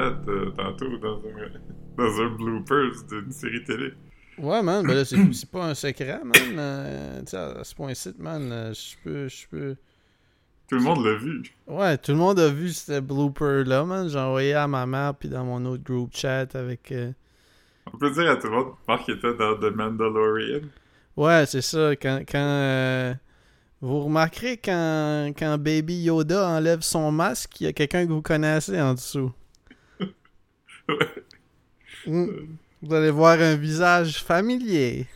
euh, tantôt dans un, dans un bloopers d'une série télé. Ouais, man, ben là, c'est pas un secret, man. Euh, tu sais, à ce point-ci, man, euh, je peux, je peux... Tout le monde l'a vu. Ouais, tout le monde a vu ce blooper-là, man. J'ai envoyé à ma mère, puis dans mon autre group chat avec... euh, On peut dire à tout le monde, Marc était dans The Mandalorian. Ouais, c'est ça. Quand, quand euh, vous remarquerez quand, quand Baby Yoda enlève son masque, il y a quelqu'un que vous connaissez en dessous. Ouais. Mm. Vous allez voir un visage familier.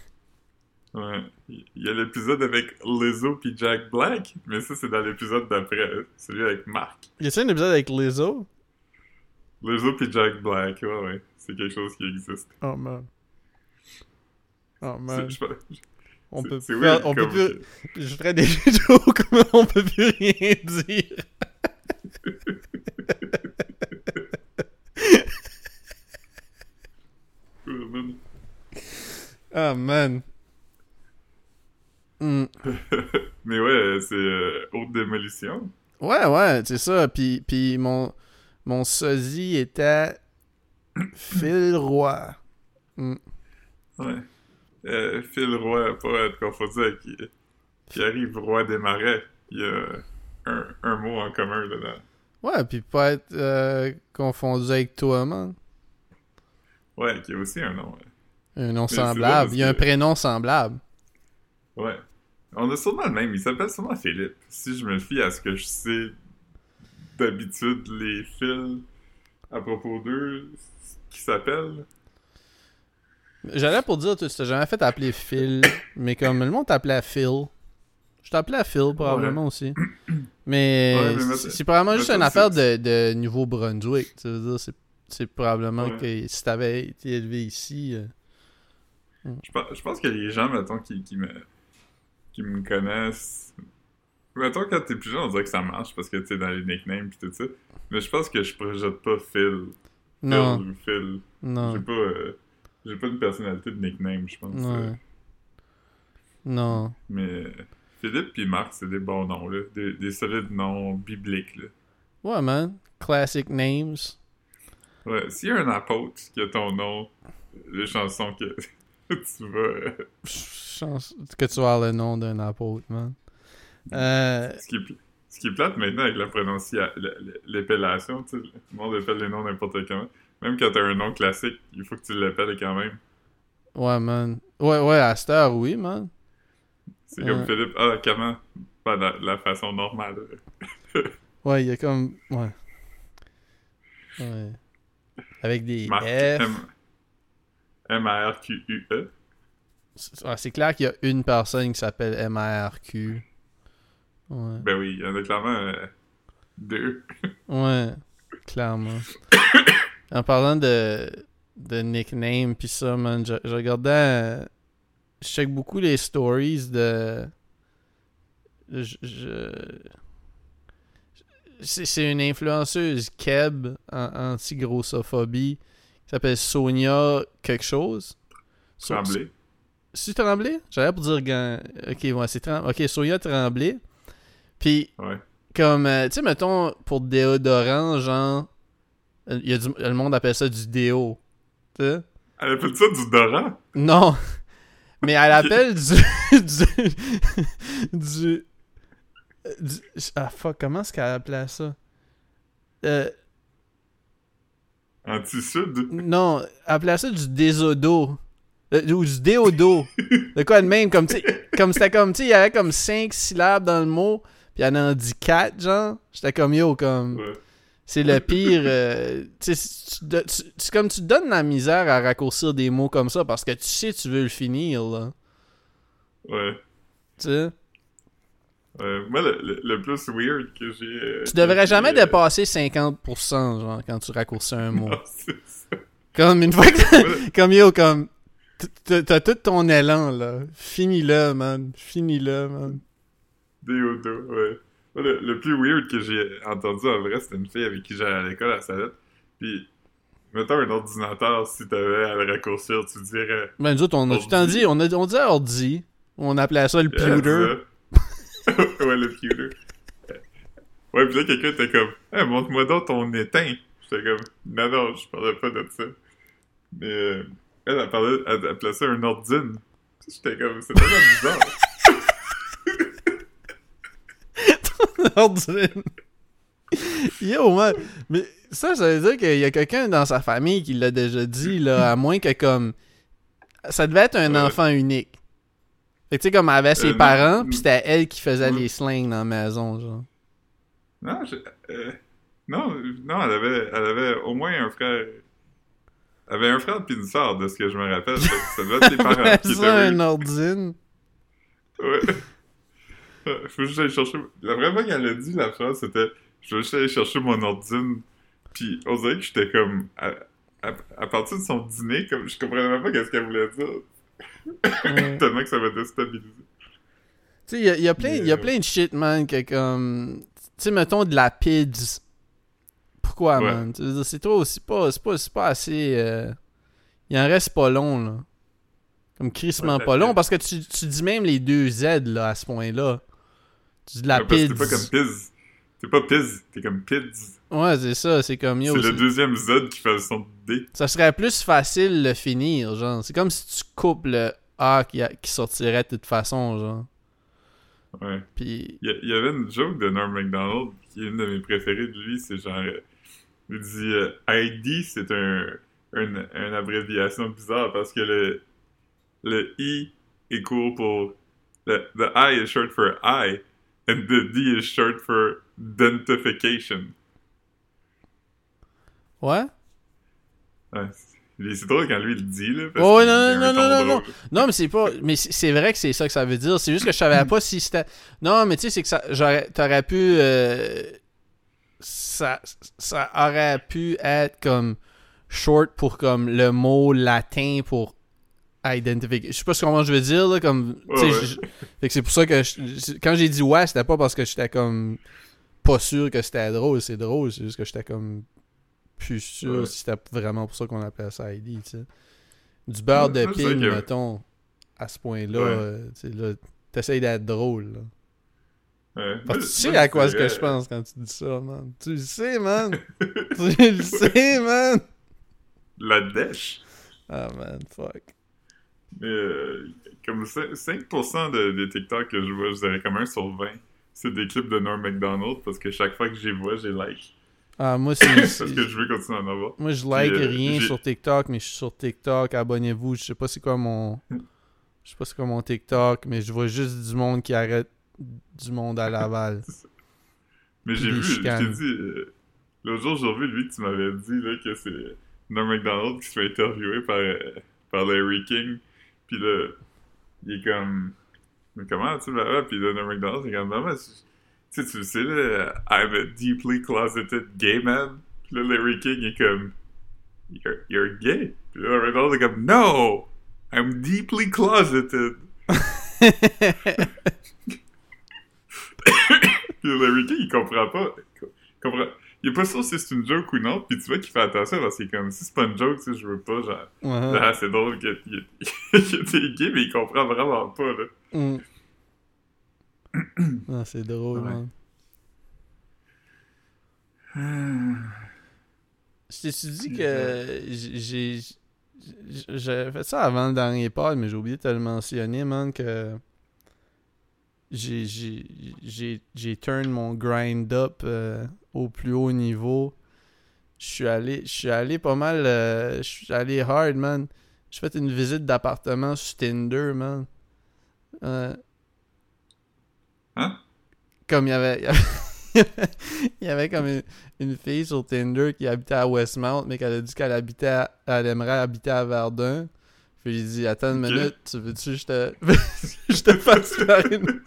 Ouais. Il y a l'épisode avec Lizzo puis Jack Black, mais ça, c'est dans l'épisode d'après, celui avec Marc. Y a-t-il un épisode avec Lizzo? Lizzo puis Jack Black, ouais, ouais. C'est quelque chose qui existe. Oh man. Oh man. Je- On peut plus. On peut plus. Je ferais des vidéos comme on peut plus rien dire. Ah man. Hmm. Mais ouais, c'est euh, haute démolition. Ouais, ouais, c'est ça. Puis, puis mon, mon sosie était Phil Roy. Hmm. Ouais. Euh, Phil Roy, pas être confondu avec qui, qui arrive Roi des Marais. Il y a un, un mot en commun dedans. Ouais, puis pas être euh, confondu avec toi, man. Ouais, qui a aussi un nom. ouais. Un nom semblable. Il y a un prénom semblable. Ouais. On a sûrement le même. Il s'appelle sûrement Philippe. Si je me fie à ce que je sais d'habitude, les fils à propos d'eux, qui s'appellent. J'allais pour dire, tu t'es jamais fait appeler Phil, mais comme le monde t'appelait Phil. Je t'appelais Phil probablement aussi. Mais Ouais, mais c'est- probablement juste une affaire de, de Nouveau-Brunswick. Tu veux dire, c'est, c'est probablement Ouais. que si t'avais été élevé ici. euh, Je pense, je pense que les gens, mettons, qui, qui me qui me connaissent. Mettons, quand t'es plus jeune, on dirait que ça marche parce que tu sais, dans les nicknames pis tout ça. Mais je pense que je projette pas Phil. Non, Phil Phil. non, J'ai pas. euh, j'ai pas une personnalité de nickname, je pense. euh. Non. Mais Philippe puis Marc, c'est des bons noms, là. Des, des solides noms bibliques, là. Ouais, man. Classic names. Ouais, s'il y a un apôtre qui a ton nom, les chansons que tu vas. euh, Chance que tu as le nom d'un apôtre, man. Euh, ce, qui est, ce qui est plate maintenant avec la prononciation, l'épellation, tu sais, le monde appelle les noms n'importe comment. Même quand t'as un nom classique, il faut que tu l'appelles quand même. ouais, man. Ouais, ouais, à cette heure, oui, man. C'est comme Ouais. Philippe, ah, comment? Pas la, la façon normale. Ouais, il y a comme. Ouais. Ouais. Avec des F. M- M-A-R-Q-U-E. C'est clair qu'il y a une personne qui s'appelle M-A-R-Q. Ouais. Ben oui, il y en a clairement euh, deux. Ouais, clairement. en parlant de, de nickname pis ça, man, je, je regardais. euh, je check beaucoup les stories de. Je. je- c'est une influenceuse Keb en anti-grossophobie qui s'appelle Sonia quelque chose. Tremblay. c'est Tremblay? J'allais pour dire gan- Ok, ouais, c'est Tremblay. Ok, Sonia Tremblay. Puis, Ouais. comme, euh, tu sais, mettons, pour déodorant, genre, il y a du, le monde appelle ça du déo. Tu sais? Elle appelle ça du Doran? Non. Mais elle appelle du, du, du. Du- Ah, fuck, comment est-ce qu'elle appelait ça? Euh, Anti-Sud? non, elle appelait ça du désodo. Euh, ou du déodo. De quoi de même, comme, tu comme c'était comme, tu il y avait comme cinq syllabes dans le mot, puis elle en dit quatre, genre. J'étais comme, yo, comme. Ouais. C'est le pire. euh, tu tu comme tu donnes la misère à raccourcir des mots comme ça parce que tu sais tu veux le finir, là. Ouais. Tu sais? Ouais. Moi, le, le- le plus weird que j'ai... euh, Tu devrais jamais euh, dépasser 50%, genre, quand tu raccourcis un mot. non, c'est ça. Comme une fois que Comme yo, comme. t'as- tout ton élan, là. Finis-le, man. Finis-le, man. Ouais. Moi, Le, le plus weird que j'ai entendu en vrai, c'était une fille avec qui j'allais à l'école à Salette. Puis, mettons un ordinateur, si t'avais à le raccourcir, tu dirais. Ben, nous autres, on a tout le temps dit. On, a, on disait ordi. On appelait ça le euh, pewter. ouais, le pewter. Ouais, pis là, quelqu'un était comme, hey, montre-moi donc ton éteint. J'étais comme, non, non, je parlais pas de ça. Mais euh, elle, elle parlait, elle appelait ça un ordine. J'étais comme, c'est tellement bizarre. ordine. Yo, man. Mais ça, ça veut dire qu'il y a quelqu'un dans sa famille qui l'a déjà dit, là, à moins que comme. Ça devait être un Ouais. enfant unique. Fait que tu sais, comme elle avait ses Euh, parents, pis c'était elle qui faisait les slings dans la maison, genre. Non, je, euh, non, non, elle avait, elle avait au moins un frère. Elle avait un frère puis une sœur, de ce que je me rappelle. Ça devait être ses parents qui étaient ça, un ordine. Ouais. Faut juste aller chercher. La vraie fois qu'elle a dit la phrase, c'était Je veux juste aller chercher mon ordine. Puis on dirait que j'étais comme. À, à, à partir de son dîner, comme je comprenais même pas qu'est-ce qu'elle voulait dire. Tellement que ça m'a déstabilisé. Tu sais, il y a, il y a plein, y a plein de shit, man, que comme... Tu sais, mettons de la PIDS. Pourquoi, Ouais. man? C'est trop... C'est pas, c'est pas, c'est pas assez... euh, Il en reste pas long, là. Comme crissement Ouais, pas long, PIDS. parce que tu, tu dis même les deux Z, là, à ce point-là. Tu dis de la Ouais, PIDS. T'es pas comme Piz. T'es pas Piz, t'es comme Pids. Ouais, c'est ça, c'est comme... yo, C'est le deuxième Z qui fait le son de D. Ça serait plus facile de finir, genre. C'est comme si tu coupes le A qui, a- qui sortirait de toute façon, genre. Ouais. Puis... Il y, y avait une joke de Norm MacDonald qui est une de mes préférées de lui, c'est genre euh, il dit euh, ID c'est un, un une abréviation bizarre parce que le le I est court pour le the I is short for I and the D is short for identification. Ouais? Ouais, c'est drôle quand lui il le dit là. Parce Oh, non, non, non, non, non. Non, mais c'est pas. Mais c'est vrai que c'est ça que ça veut dire. C'est juste que je savais pas si c'était. Non, mais tu sais, c'est que ça. j'aurais- T'aurais pu. euh, ça, ça aurait pu être comme short pour comme le mot latin pour identifier. Je sais pas comment je veux dire, là. Comme. Ouais, ouais. je- fait que c'est pour ça que. je- quand j'ai dit ouais, c'était pas parce que j'étais comme. Pas sûr que c'était drôle. C'est drôle. C'est juste que j'étais comme. Plus sûr Ouais. si c'était vraiment pour ça qu'on appelait ça ID, tu sais. Du beurre de pile, que- mettons, à ce point-là, Ouais. euh, tu sais, t'essayes d'être drôle, là. Parce que tu sais à quoi ce que je pense quand tu dis ça, man. Tu le sais, man. tu le sais, man. La dèche. Ah, man, fuck. Mais euh, comme 5%, 5% de, des TikTok que je vois, je dirais comme un sur 20, c'est des clips de Norm MacDonald parce que chaque fois que j'y vois, j'ai like. Ah, moi, c'est... parce que je veux continuer à en avoir. Moi, je like Puis, euh, rien sur TikTok, mais je suis sur TikTok. Abonnez-vous. Je sais pas c'est quoi mon... Je sais pas c'est quoi mon TikTok, mais je vois juste du monde qui arrête du monde à Laval. Mais j'ai vu, je t'ai dit, euh, l'autre jour, j'ai revu lui que tu m'avais dit là, que c'est Norm MacDonald qui se fait interviewer par, euh, par Larry King. Puis là, il est comme. Mais comment tu vas Puis là, Norm MacDonald, c'est comme. Non, mais tu sais, tu sais, là, I'm a deeply closeted gay man. Puis là, Larry King est comme. You're, you're gay? Puis là, Norm MacDonald est comme. No! I'm deeply closeted. Puis Larry King, il comprend pas. Il comprend. Il est pas sûr si c'est une joke ou non, puis tu vois qu'il fait attention parce qu'il est comme si c'est pas une joke, tu sais, je veux pas, genre. Ouais. C'est drôle qu'il était gay, mais il comprend vraiment pas, là. Mm. Ah, c'est drôle, Ouais. man. Je t'ai dit que j'ai- J'avais fait ça avant le dernier pod, mais j'ai oublié de te le mentionner, man, que. J'ai. Turn mon grind up euh, au plus haut niveau. Je suis allé. Je suis allé pas mal. euh, Je suis allé hard, man. J'ai fait une visite d'appartement sur Tinder, man. Euh, Hein? comme il y avait, il y avait, il comme une, une fille sur Tinder qui habitait à Westmount, mais qu'elle a dit qu'elle habitait, à- elle aimerait habiter à Verdun. Puis j'ai dit, attends une minute, tu veux-tu que je te, je te fasse une...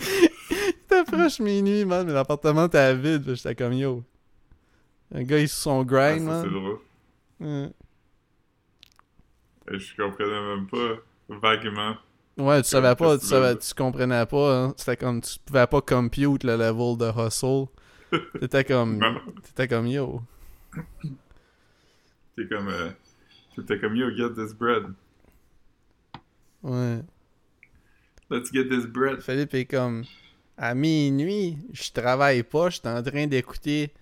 C'était proche minuit, man, mais l'appartement était vide. J'étais comme, yo. Un gars, il est sur son Ah, grind, ça, c'est man. drôle. Ouais. Et Je comprenais même pas vaguement. Ouais, tu savais pas, tu savais, comprenais pas, hein. C'était comme, tu pouvais pas compute le level de hustle. T'étais comme, t'étais comme, yo. T'es comme. Euh, T'étais comme yo, get this bread. Ouais. Let's get this bread. Philippe est comme, à minuit, je travaille pas, je suis en train d'écouter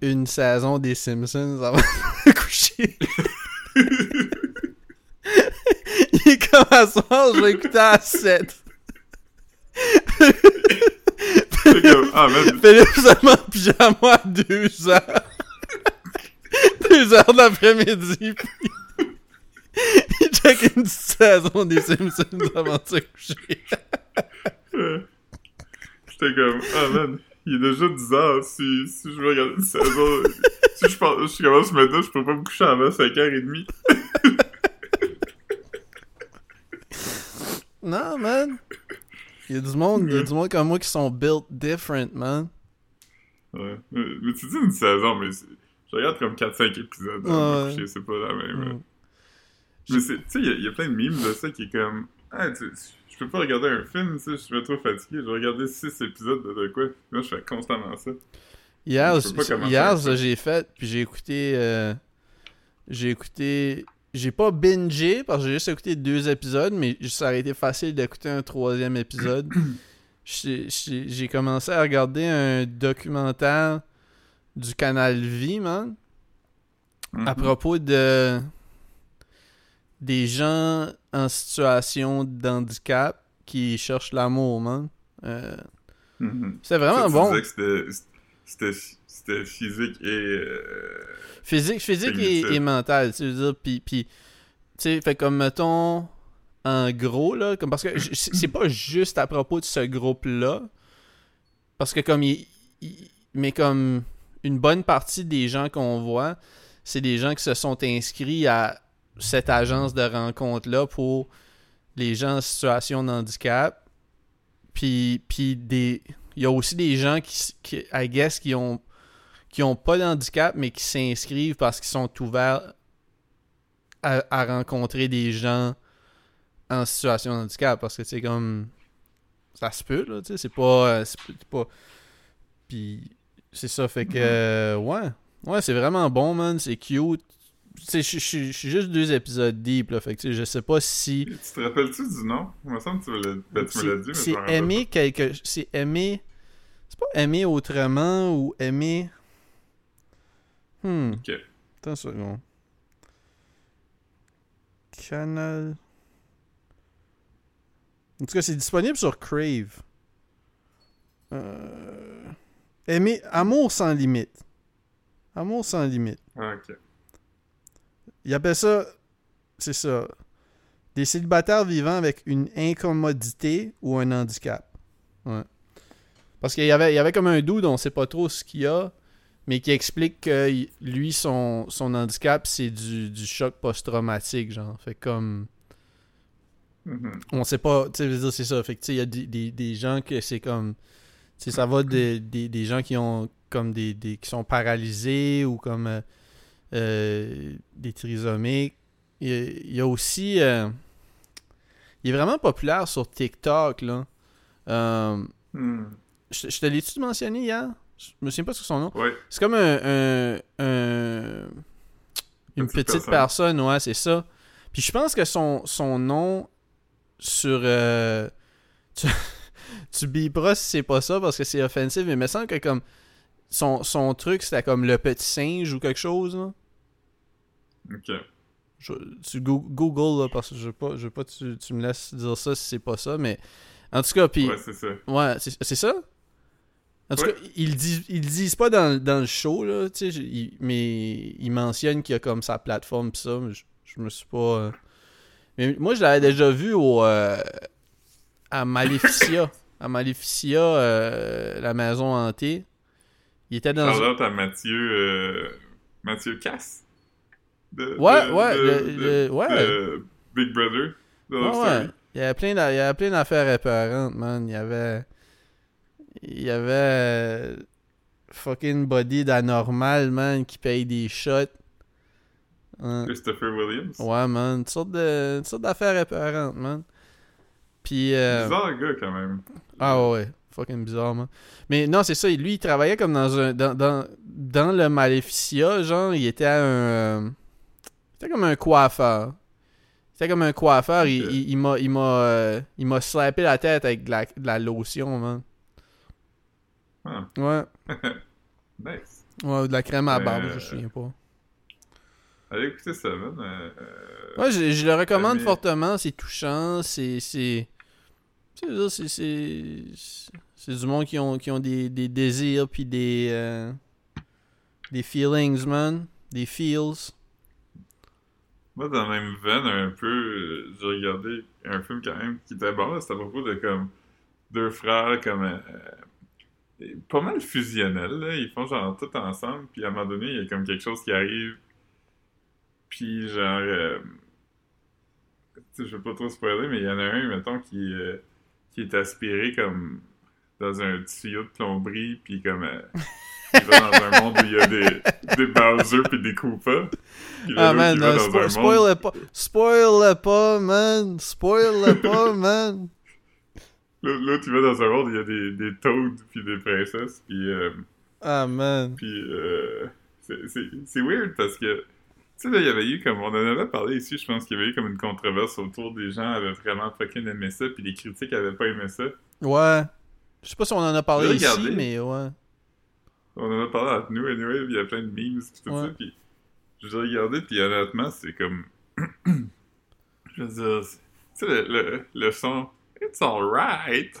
une saison des Simpsons avant de coucher. Il est comme à soir, je vais écouter à 7. C'est comme, ah, man, Philippe seulement en pyjama à 2 heures. 2 heures d'après-midi. puis Il check une saison des Simpsons avant de se coucher. j'étais comme, ah, man, il est déjà 10 heures. Si, si je veux regarder une saison, si je, pense, je commence maintenant, je peux pas me coucher avant 5h30. Non, man. Il y a du monde, il y a du monde comme moi qui sont built different, man. Ouais. Mais, mais tu dis une saison, mais je regarde comme 4-5 épisodes me Ouais. c'est pas la même. Mm. Mais c'est- tu sais, il y a- il y, a plein de mimes de ça qui est comme, ah, tu je peux pas regarder un film, tu sais, je suis trop fatigué, je vais regarder 6 épisodes de, de quoi. Moi, je fais constamment ça. Hier, hier j'ai fait, puis j'ai écouté. euh, j'ai écouté. J'ai pas bingé parce que j'ai juste écouté deux épisodes, mais ça aurait été facile d'écouter un troisième épisode. J'ai- commencé à regarder un documentaire du canal Vie, man, à propos de des gens en situation d'handicap qui cherchent l'amour, man. Euh, Mhm. C'était vraiment bon. c'était- c'était physique et. euh, Physique, physique et, et mental, tu veux dire, puis, puis tu sais, fait comme, mettons, en gros, là, comme, parce que c'est pas juste à propos de ce groupe-là, parce que comme, il, il- mais comme, une bonne partie des gens qu'on voit, c'est des gens qui se sont inscrits à cette agence de rencontre-là pour les gens en situation de handicap, puis, puis des... Il y a aussi des gens qui, qui I guess, qui ont qui ont pas d'handicap, mais qui s'inscrivent parce qu'ils sont ouverts à, à rencontrer des gens en situation de handicap. Parce que, c'est comme. Ça se peut, là, tu sais. C'est pas. euh, C'est pas. Puis, c'est ça, fait que. euh, ouais. Ouais, c'est vraiment bon, man. C'est cute. Tu sais, je- suis juste deux épisodes deep, là. Fait que, tu sais, je sais pas si. Tu te rappelles-tu du nom? Il me semble que tu me l'as ben, dit, mais C'est aimer quelque. C'est aimer. C'est pas aimer autrement ou aimer. Hmm. Ok. Attends une seconde. Canal. En tout cas, c'est disponible sur Crave. Euh... Aimer... Amour sans limite. Amour sans limite. Ah, ok. Il appelle ça. C'est ça. Des célibataires vivant avec une incommodité ou un handicap. Ouais. Parce qu'il y avait, il y avait comme un dude, on sait pas trop ce qu'il y a, mais qui explique que lui, son, son handicap, c'est du, du choc post-traumatique, genre. Fait comme. Mhm. On sait pas. Tu sais, je veux dire, c'est ça. Fait que, tu sais, il y a des, des, des gens que c'est comme. Tu sais, ça va de- des, des gens qui ont comme des, des qui sont paralysés ou comme euh, euh, des trisomiques. Il y a, il y a aussi. euh, il est vraiment populaire sur TikTok, là. Euh, Hmm. je, je te l'ai-tu mentionné hier? Je me souviens pas sur son nom. C'est comme un, un- un- une Petite petite personne. personne, ouais, c'est ça. Puis je pense que son, son nom sur. euh, tu, tu biperas si c'est pas ça parce que c'est offensif, mais il me semble que comme. Son, son truc, c'était comme le petit singe ou quelque chose, là. Ok. Je- tu go- Google, là, parce que je veux pas, je veux pas que tu, tu me laisses dire ça si c'est pas ça, mais. En tout cas, puis. Ouais, c'est ça. Ouais, c'est ça? En tout cas, ils disent, ils le disent pas dans, dans le show, là, tu sais, j'ai- ils- mais ils mentionnent qu'il y a comme sa plateforme pis ça, mais je, je me suis pas... euh, Mais moi, je l'avais déjà vu au... euh, à Maleficia. à Maleficia, euh, la maison hantée. Il était dans... Charlotte à Mathieu... euh, Mathieu Cass? De, Ouais, de- ouais, de- le- ouais. Big Brother. Ouais, ouais. Il y avait plein il d'affaires épeurantes, man. Il y avait. Il y avait. euh, Fucking body d'anormal, man, qui paye des shots. Hein. Christopher Williams? Ouais, man. Une sorte de- une sorte d'affaires épeurantes, man. Puis. euh, Bizarre gars, quand même. Ah ouais. Fucking bizarre, man. Mais non, c'est ça. Lui, il travaillait comme dans un. Dans, dans, dans le Maleficia, genre, il était un. euh, C'était comme un coiffeur. C'était comme un coiffeur. Il, il, il m'a. Il m'a. euh, il m'a slappé la tête avec de la, de la lotion, man. Ah. Ouais. Nice. Ouais, ou de la crème à barbe, je euh, me souviens pas. Allez écouter ça, man. Euh, Ouais, je, je le recommande mais- fortement, c'est touchant, c'est. C'est. du monde qui ont, qui ont des, des désirs puis des. euh, des feelings, man. Des feels. Moi, dans la même veine, un peu, euh, j'ai regardé un film quand même qui était bon. C'était à propos de comme deux frères, comme euh, euh, pas mal fusionnels. Là. Ils font genre tout ensemble, puis à un moment donné, il y a comme quelque chose qui arrive, puis genre, euh, je veux pas trop spoiler, mais il y en a un, mettons, qui, euh, qui est aspiré comme dans un tuyau de plomberie, puis comme euh, il va dans un monde où il y a des, des Bowser puis des là, Ah man, spoil le pas. Spoil le pas, man. Spoil le pas, man. L'autre, l'autre, il va dans un monde où il y a des, des toads puis des princesses, puis, euh, Ah man. puis euh, c'est, weird parce que, tu sais, là, il y avait eu comme, on en avait parlé ici, je pense qu'il y avait eu comme une controverse autour des gens avaient vraiment fucking aimé ça, puis les critiques avaient pas aimé ça. Ouais. Je sais pas si on en a parlé ici, mais ouais. On en a parlé entre nous, anyway, puis il y a plein de memes, puis tout Ouais. ça, puis j'ai regardé, puis honnêtement, c'est comme, je veux dire, tu sais, le, le, le son, it's alright.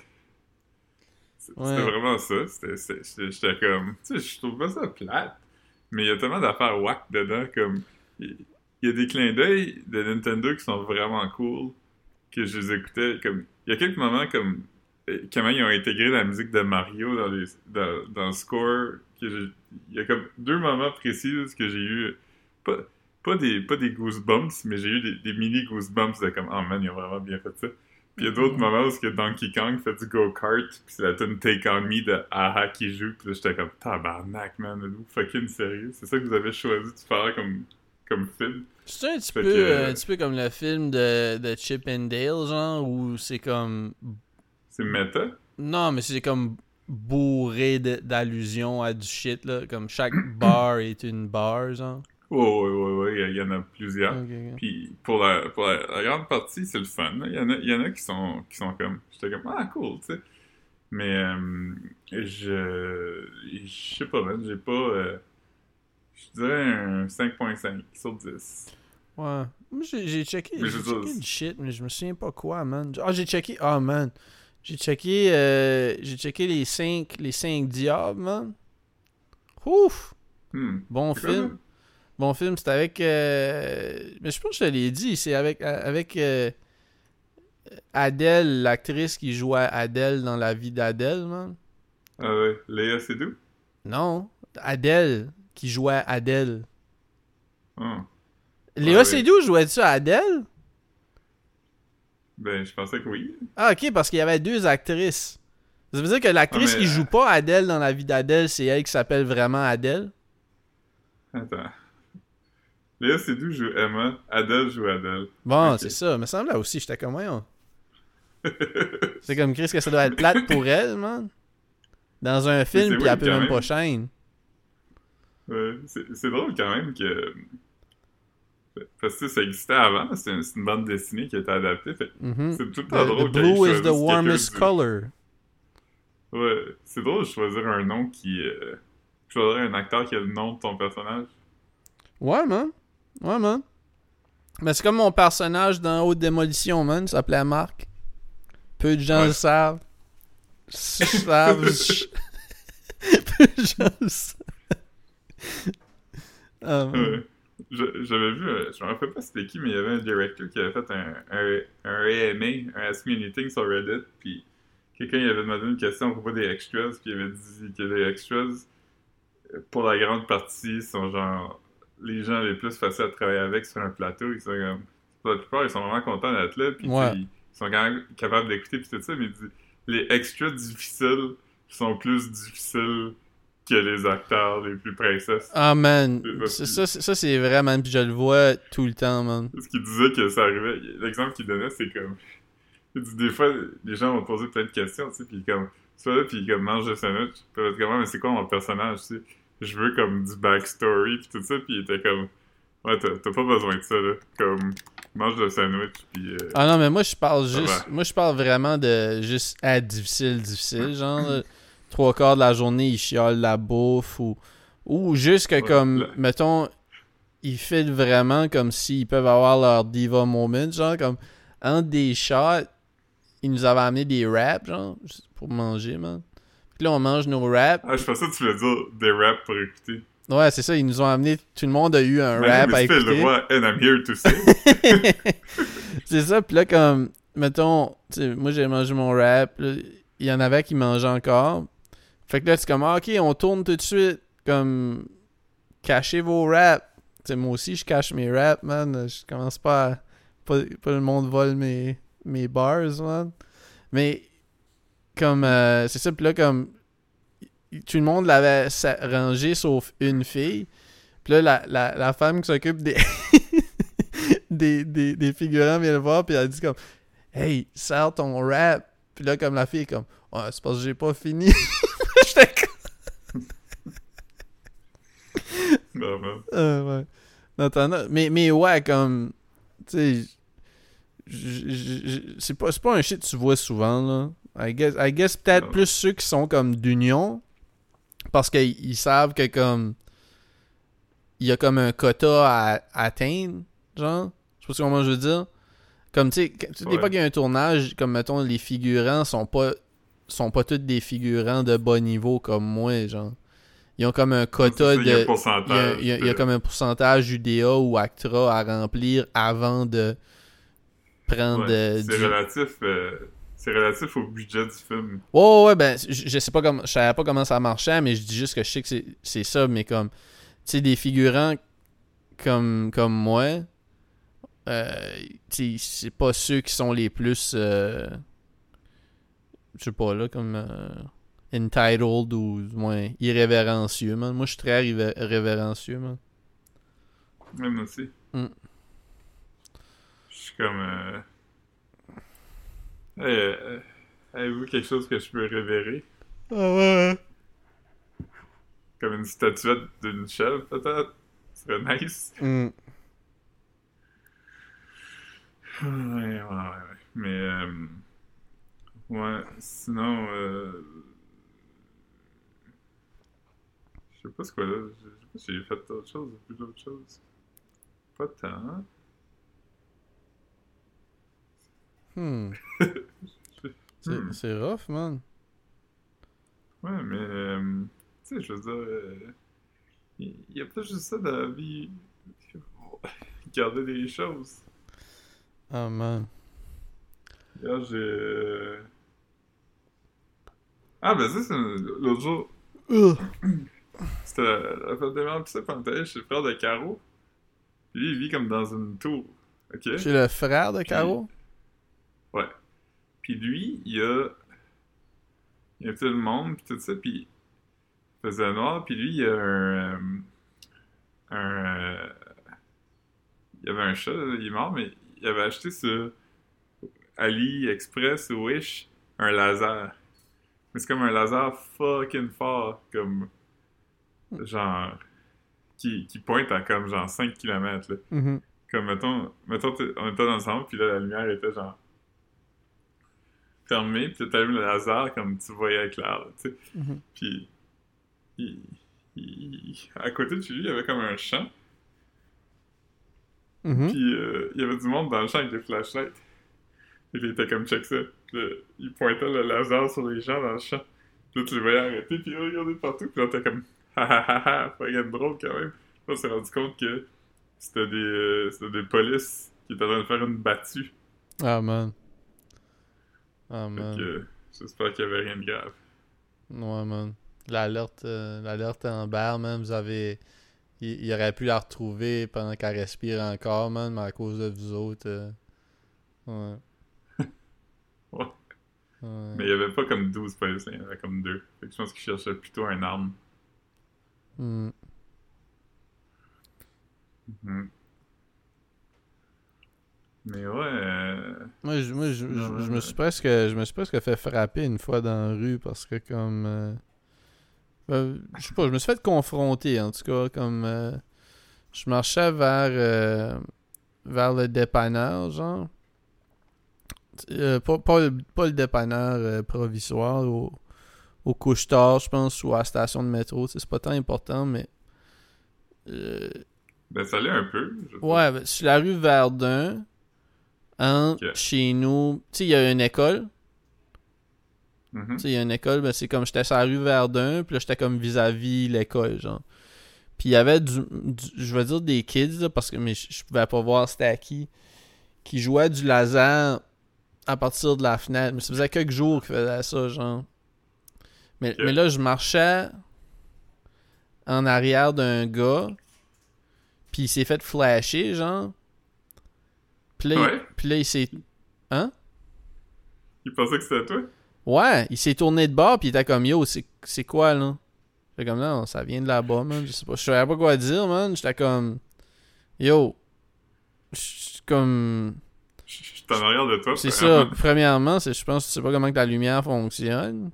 C'est- C'était Ouais. vraiment ça. J'étais, comme, tu sais, je trouve pas ça plate, mais il y a tellement d'affaires whack dedans, comme, il y a des clins d'œil de Nintendo qui sont vraiment cool, que je les écoutais, comme, il y a quelques moments, comme, euh, comment ils ont intégré la musique de Mario dans, les, dans, dans le score, que il y a comme deux moments précis que j'ai eu, pas, pas, des, pas des goosebumps, mais j'ai eu des, des mini goosebumps de comme, oh man, ils ont vraiment bien fait ça. Puis il y a d'autres moments où ce que Donkey Kong fait du go-kart, puis c'est la tune Take On Me de Aha qui joue, puis là j'étais comme, tabarnak, man, êtes-vous fucking sérieux? C'est ça que vous avez choisi de faire comme, comme film? C'est un petit Fait peu, que- euh, un petit peu comme le film de, de Chip and Dale, genre, où c'est comme. C'est méta? Non, mais c'est comme bourré d'allusions à du shit, là. Comme chaque bar est une bar, genre. Oh, ouais, ouais, ouais, il y, en a plusieurs. Puis pour la, pour la, la grande partie, c'est le fun. là. Il y en a, il y en a qui sont, qui sont comme. J'étais comme, ah, cool, tu sais. Mais euh, je. Je sais pas, man, j'ai pas. euh, je dirais un 5.5 sur 10. Ouais. Moi, j'ai checké, j'ai checké du shit, mais je me souviens pas quoi, man. Ah, j'ai checké. Ah, man. J'ai checké, euh, j'ai checké les 5 les cinq diables, man. Ouf! Hmm. Bon film. Bon film, c'est avec. euh, Mais je pense que je te l'ai dit, c'est avec, avec euh, Adèle, l'actrice qui jouait Adèle dans la vie d'Adèle, man. Ah ouais, Léa Seydoux? Non, Adèle qui jouait Adèle. Oh. Léa. Seydoux jouait-tu à Adèle? Ben, je pensais que oui. Ah, ok, parce qu'il y avait deux actrices. Ça veut dire que l'actrice Ah, mais, qui joue euh, pas Adèle dans la vie d'Adèle, c'est elle qui s'appelle vraiment Adèle? Attends. Léa Seydoux joue Emma, Adèle joue Adèle. Bon, c'est ça. Me semble là aussi, j'étais comme, voyons. C'est comme Chris que ça doit être plate pour elle, man. Dans un film, puis elle peut même même. pas chaîne. Ouais, c'est drôle quand même que. Parce que ça existait avant, c'est une, bande dessinée qui a été adaptée. Mhm. c'est tout le The, temps the drôle. ils blue is the warmest du- color. Ouais, c'est drôle de choisir un nom qui. Euh... Choisir un acteur qui a le nom de ton personnage. Ouais, man. Ouais, man. Mais c'est comme mon personnage dans Haute Démolition, man. Il s'appelait Marc. Peu de gens Ouais. le savent. Je savent. Peu de gens le savent. Ah, J'avais vu, euh, je me rappelle pas c'était qui, mais il y avait un directeur qui avait fait un, un, un AMA, un Ask Me Anything sur Reddit, puis quelqu'un avait demandé une question à propos des extras, puis il avait dit que les extras, euh, pour la grande partie, sont genre les gens les plus faciles à travailler avec sur un plateau. Ils sont comme, la plupart, ils sont vraiment contents d'être là, puis Ouais. ils sont quand même capables d'écouter, puis tout ça, mais les extras difficiles sont plus difficiles que les acteurs les plus princesses. Ah, man. Ça, c'est- ça c'est vrai, man. Puis je le vois tout le temps, man. Parce qu'il disait que ça arrivait. L'exemple qu'il donnait, c'est comme. Il dit des fois, les gens vont poser plein de questions, tu sais, puis comme. Vas là, puis comme mange le sandwich. Puis il va être comme, Ah, mais c'est quoi mon personnage, tu sais? Je veux comme du backstory, puis tout ça, puis il était comme. Ouais, t'as pas besoin de ça, là. Comme, mange le sandwich, puis. euh, Ah non, mais moi, je parle juste. va. Moi, je parle vraiment de juste à difficile, difficile. Genre, trois quarts de la journée, il chiale la bouffe ou, Ou juste que, Ouais, comme, là. mettons, ils filent vraiment comme s'ils peuvent avoir leur diva moment, genre, comme, entre des shots, ils nous avaient amené des wraps, genre, pour manger, man. Puis là, on mange nos wraps. Ah, je pensais que tu voulais dire des raps pour écouter. Ouais, c'est ça, ils nous ont amené, tout le monde a eu un rap à écouter. and I'm here to c'est ça, puis là, comme, mettons, moi j'ai mangé mon rap, il y en avait qui mangeaient encore. Fait que là, c'est comme, ah, ok, on tourne tout de suite, comme, cachez vos raps. Moi aussi, je cache mes raps, man. Je commence pas à. Pas, pas le monde vole mes, mes bars, man. Mais, comme, euh, c'est ça, puis là, comme, tout le monde l'avait rangé sauf une fille. Puis là, la, la, la femme qui s'occupe des, des, des, des figurants vient le voir, puis elle dit comme Hey, sers ton rap. Puis là, comme la fille est comme Ouais, c'est parce que j'ai pas fini. J'étais comme. Euh, ouais. Non, Mais, mais ouais, comme. Tu sais. C'est pas, c'est pas un shit que tu vois souvent, là. I guess, I guess peut-être Non. plus ceux qui sont comme d'union. Parce qu'ils ils savent que comme. Il y a comme un quota à, à atteindre, genre. Je sais pas comment je veux dire. Comme, tu sais, Ouais. fois qu'il y a un tournage, comme mettons, les figurants sont pas. sont pas tous des figurants de bas niveau comme moi, genre. Ils ont comme un quota ça, de. Il y a, pourcentage. il y a- il y a de- comme un pourcentage UDA ou ACTRA à remplir avant de prendre Ouais, euh, C'est du... relatif, euh, c'est relatif au budget du film. Ouais, ouais, ben, je, je sais pas comment, je savais pas comment ça marchait, mais je dis juste que je sais que c'est- ça, mais comme, tu sais, des figurants comme, comme moi, euh, tu sais, c'est pas ceux qui sont les plus, euh, je sais pas, là, comme, euh, entitled ou du moins irrévérencieux, man. Moi, je suis très révé- révérencieux, man. Même aussi. Mm. Je suis comme. Euh... Hey, euh, Avez-vous quelque chose que je peux révérer? Ah ouais, Comme une statuette d'une chèvre, peut-être? Ce serait nice. Mm. Ouais, ouais, ouais. Mais. Euh... Ouais, sinon. Euh... Je sais pas ce quoi là. Je sais pas si j'ai fait d'autres choses plus d'autres choses. Pas tant. hein. Hmm. C'est Hmm. c'est rough, man. Ouais, mais, euh, tu sais, je veux dire, euh, il y, a peut-être juste ça dans la vie. Garder des choses. Ah, man. Là, j'ai. euh, Ah, ben ça, c'est l'autre jour. C'était la fête des mères, pis ça, quand chez le frère de Caro. Puis lui, il vit comme dans une tour. Ok? Chez le frère de Caro? Ouais. Puis lui, il a. Il a tout le monde, puis tout ça, puis il faisait noir, puis lui, il a un. euh, un. euh, il y avait un chat, il est mort, mais il avait acheté sur AliExpress ou Wish un laser. Mais c'est comme un laser fucking fort, comme. Genre. Qui, qui pointe à comme genre 5 km, là. Mhm. Comme, mettons, mettons on était ensemble, puis là, la lumière était genre fermée, puis t'allumes le laser comme tu voyais clair, là, tu sais. Mhm. Puis, il- il- à côté de chez lui, il y avait comme un champ, Mhm. puis euh, il y avait du monde dans le champ avec des flashlights. Et il était comme check ça. Puis il pointait le laser sur les gens dans le champ. Puis là, tu le voyais arrêter, puis il regardait partout, puis là, t'es comme ha ha ha ha, pas rien de drôle quand même. Là, on s'est rendu compte que c'était des, euh, c'était des polices qui étaient en train de faire une battue. Ah, man. Ah, Fait man. que j'espère qu'il y avait rien de grave. Ouais, man. L'alerte, euh, l'alerte Amber, man, vous avez... Il, il aurait pu la retrouver pendant qu'elle respire encore, man, mais à cause de vous autres... euh, Ouais. Ouais. Ouais. Mais il y avait pas comme 12 policiers, il y en avait comme deux. Fait que je pense qu'ils cherchaient plutôt un arme. Hmm. Mhm. Mais ouais. euh, Moi, je, moi, je, je- Non, je ouais, me suis presque, je me suis presque fait frapper une fois dans la rue parce que comme, euh, euh, je sais pas, je me suis fait confronter en tout cas comme, euh, je marchais vers, vers le dépanneur genre, pas, pas, le, pas le dépanneur provisoire au, au couche-tard, je pense, ou à la station de métro. C'est pas tant important, mais. Ben, ça l'est un peu. ouais, ben, sur la rue Verdun, chez nous. Tu sais, il y a une école. Mm-hmm. Tu sais, il y a une école, ben, c'est comme j'étais sur la rue Verdun, puis là, j'étais comme vis-à-vis l'école, genre. Puis il y avait du, je veux dire des kids, parce que mais je, pouvais pas voir c'était à qui, qui jouaient du laser à partir de la fenêtre. Mais ça faisait quelques jours qu'ils faisaient ça, genre. Mais, mais là, je marchais en arrière d'un gars, puis il s'est fait flasher, genre. Puis là, il, puis là, il s'est... Hein? Il pensait que c'était toi? Ouais, il s'est tourné de bord, puis il était comme, yo, c'est quoi, là? J'étais comme, non, ça vient de là-bas, man. Je sais pas, je savais pas quoi dire, man. J'étais comme, yo, je comme... Je suis en arrière de toi. C'est ça, premièrement, je pense que tu sais pas comment que la lumière fonctionne.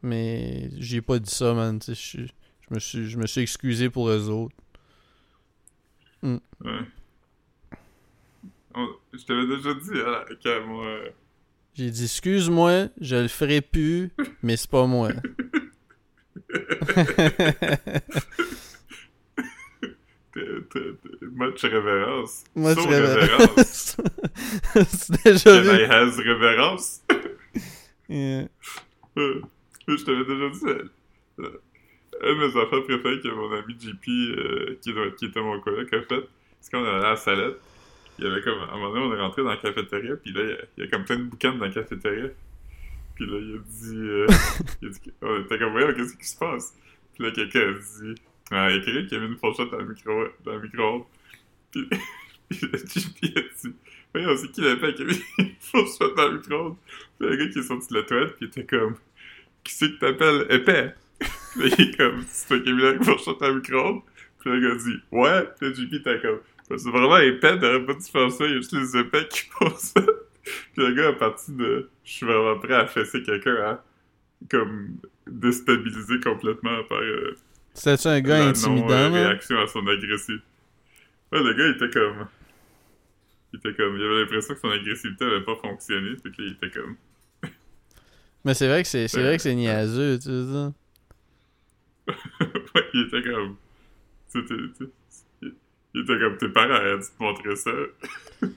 Mais j'ai pas dit ça, man. Je, me suis, je me suis excusé pour eux autres. Mm. Ouais. Je t'avais déjà dit hein, qu'à moi. J'ai dit, excuse-moi, je le ferai plus, mais c'est pas moi. Much révérence. Much so révérence. c'est déjà vu. I has révérence? yeah. Je t'avais déjà dit. Euh, un de mes affaires préférées que mon ami JP, euh, qui, qui, était mon collègue, a fait, c'est qu'on allait à la salette. Il y avait comme, à un moment donné, on est rentré dans la cafétéria, puis là, il y a, comme plein de bouquins dans la cafétéria. Puis là, il a dit, euh, il a dit on était comme, voyons, qu'est-ce qui se passe? Puis là, quelqu'un a dit, ah, il y a quelqu'un qui a mis une fourchette dans le micro, dans le micro Puis, puis le JP a dit, voyons, c'est qui la qui a mis une fourchette dans le micro Puis le gars qui est sorti de la toilette, puis il était comme, qui c'est que t'appelles épais? Puis il est comme, c'est toi qui as mis la fourchette dans le micro Puis le gars dit, ouais. Puis le JP était comme, c'est vraiment épais, t'aurais pas dû faire ça, il y a juste les épais qui font ça. Puis le gars, à partir de je suis vraiment prêt à fesser quelqu'un à comme déstabiliser complètement par. Euh, C'était un gars intimidant. Euh, réaction à son agressivité. Ouais, le gars, il était comme. Il était comme. Il avait l'impression que son agressivité avait pas fonctionné. Fait que il était comme. Mais c'est vrai que c'est, c'est vrai que c'est niaiseux, tu sais ça. ouais, il était comme. C'était, il était comme tes parents dû te montrer ça.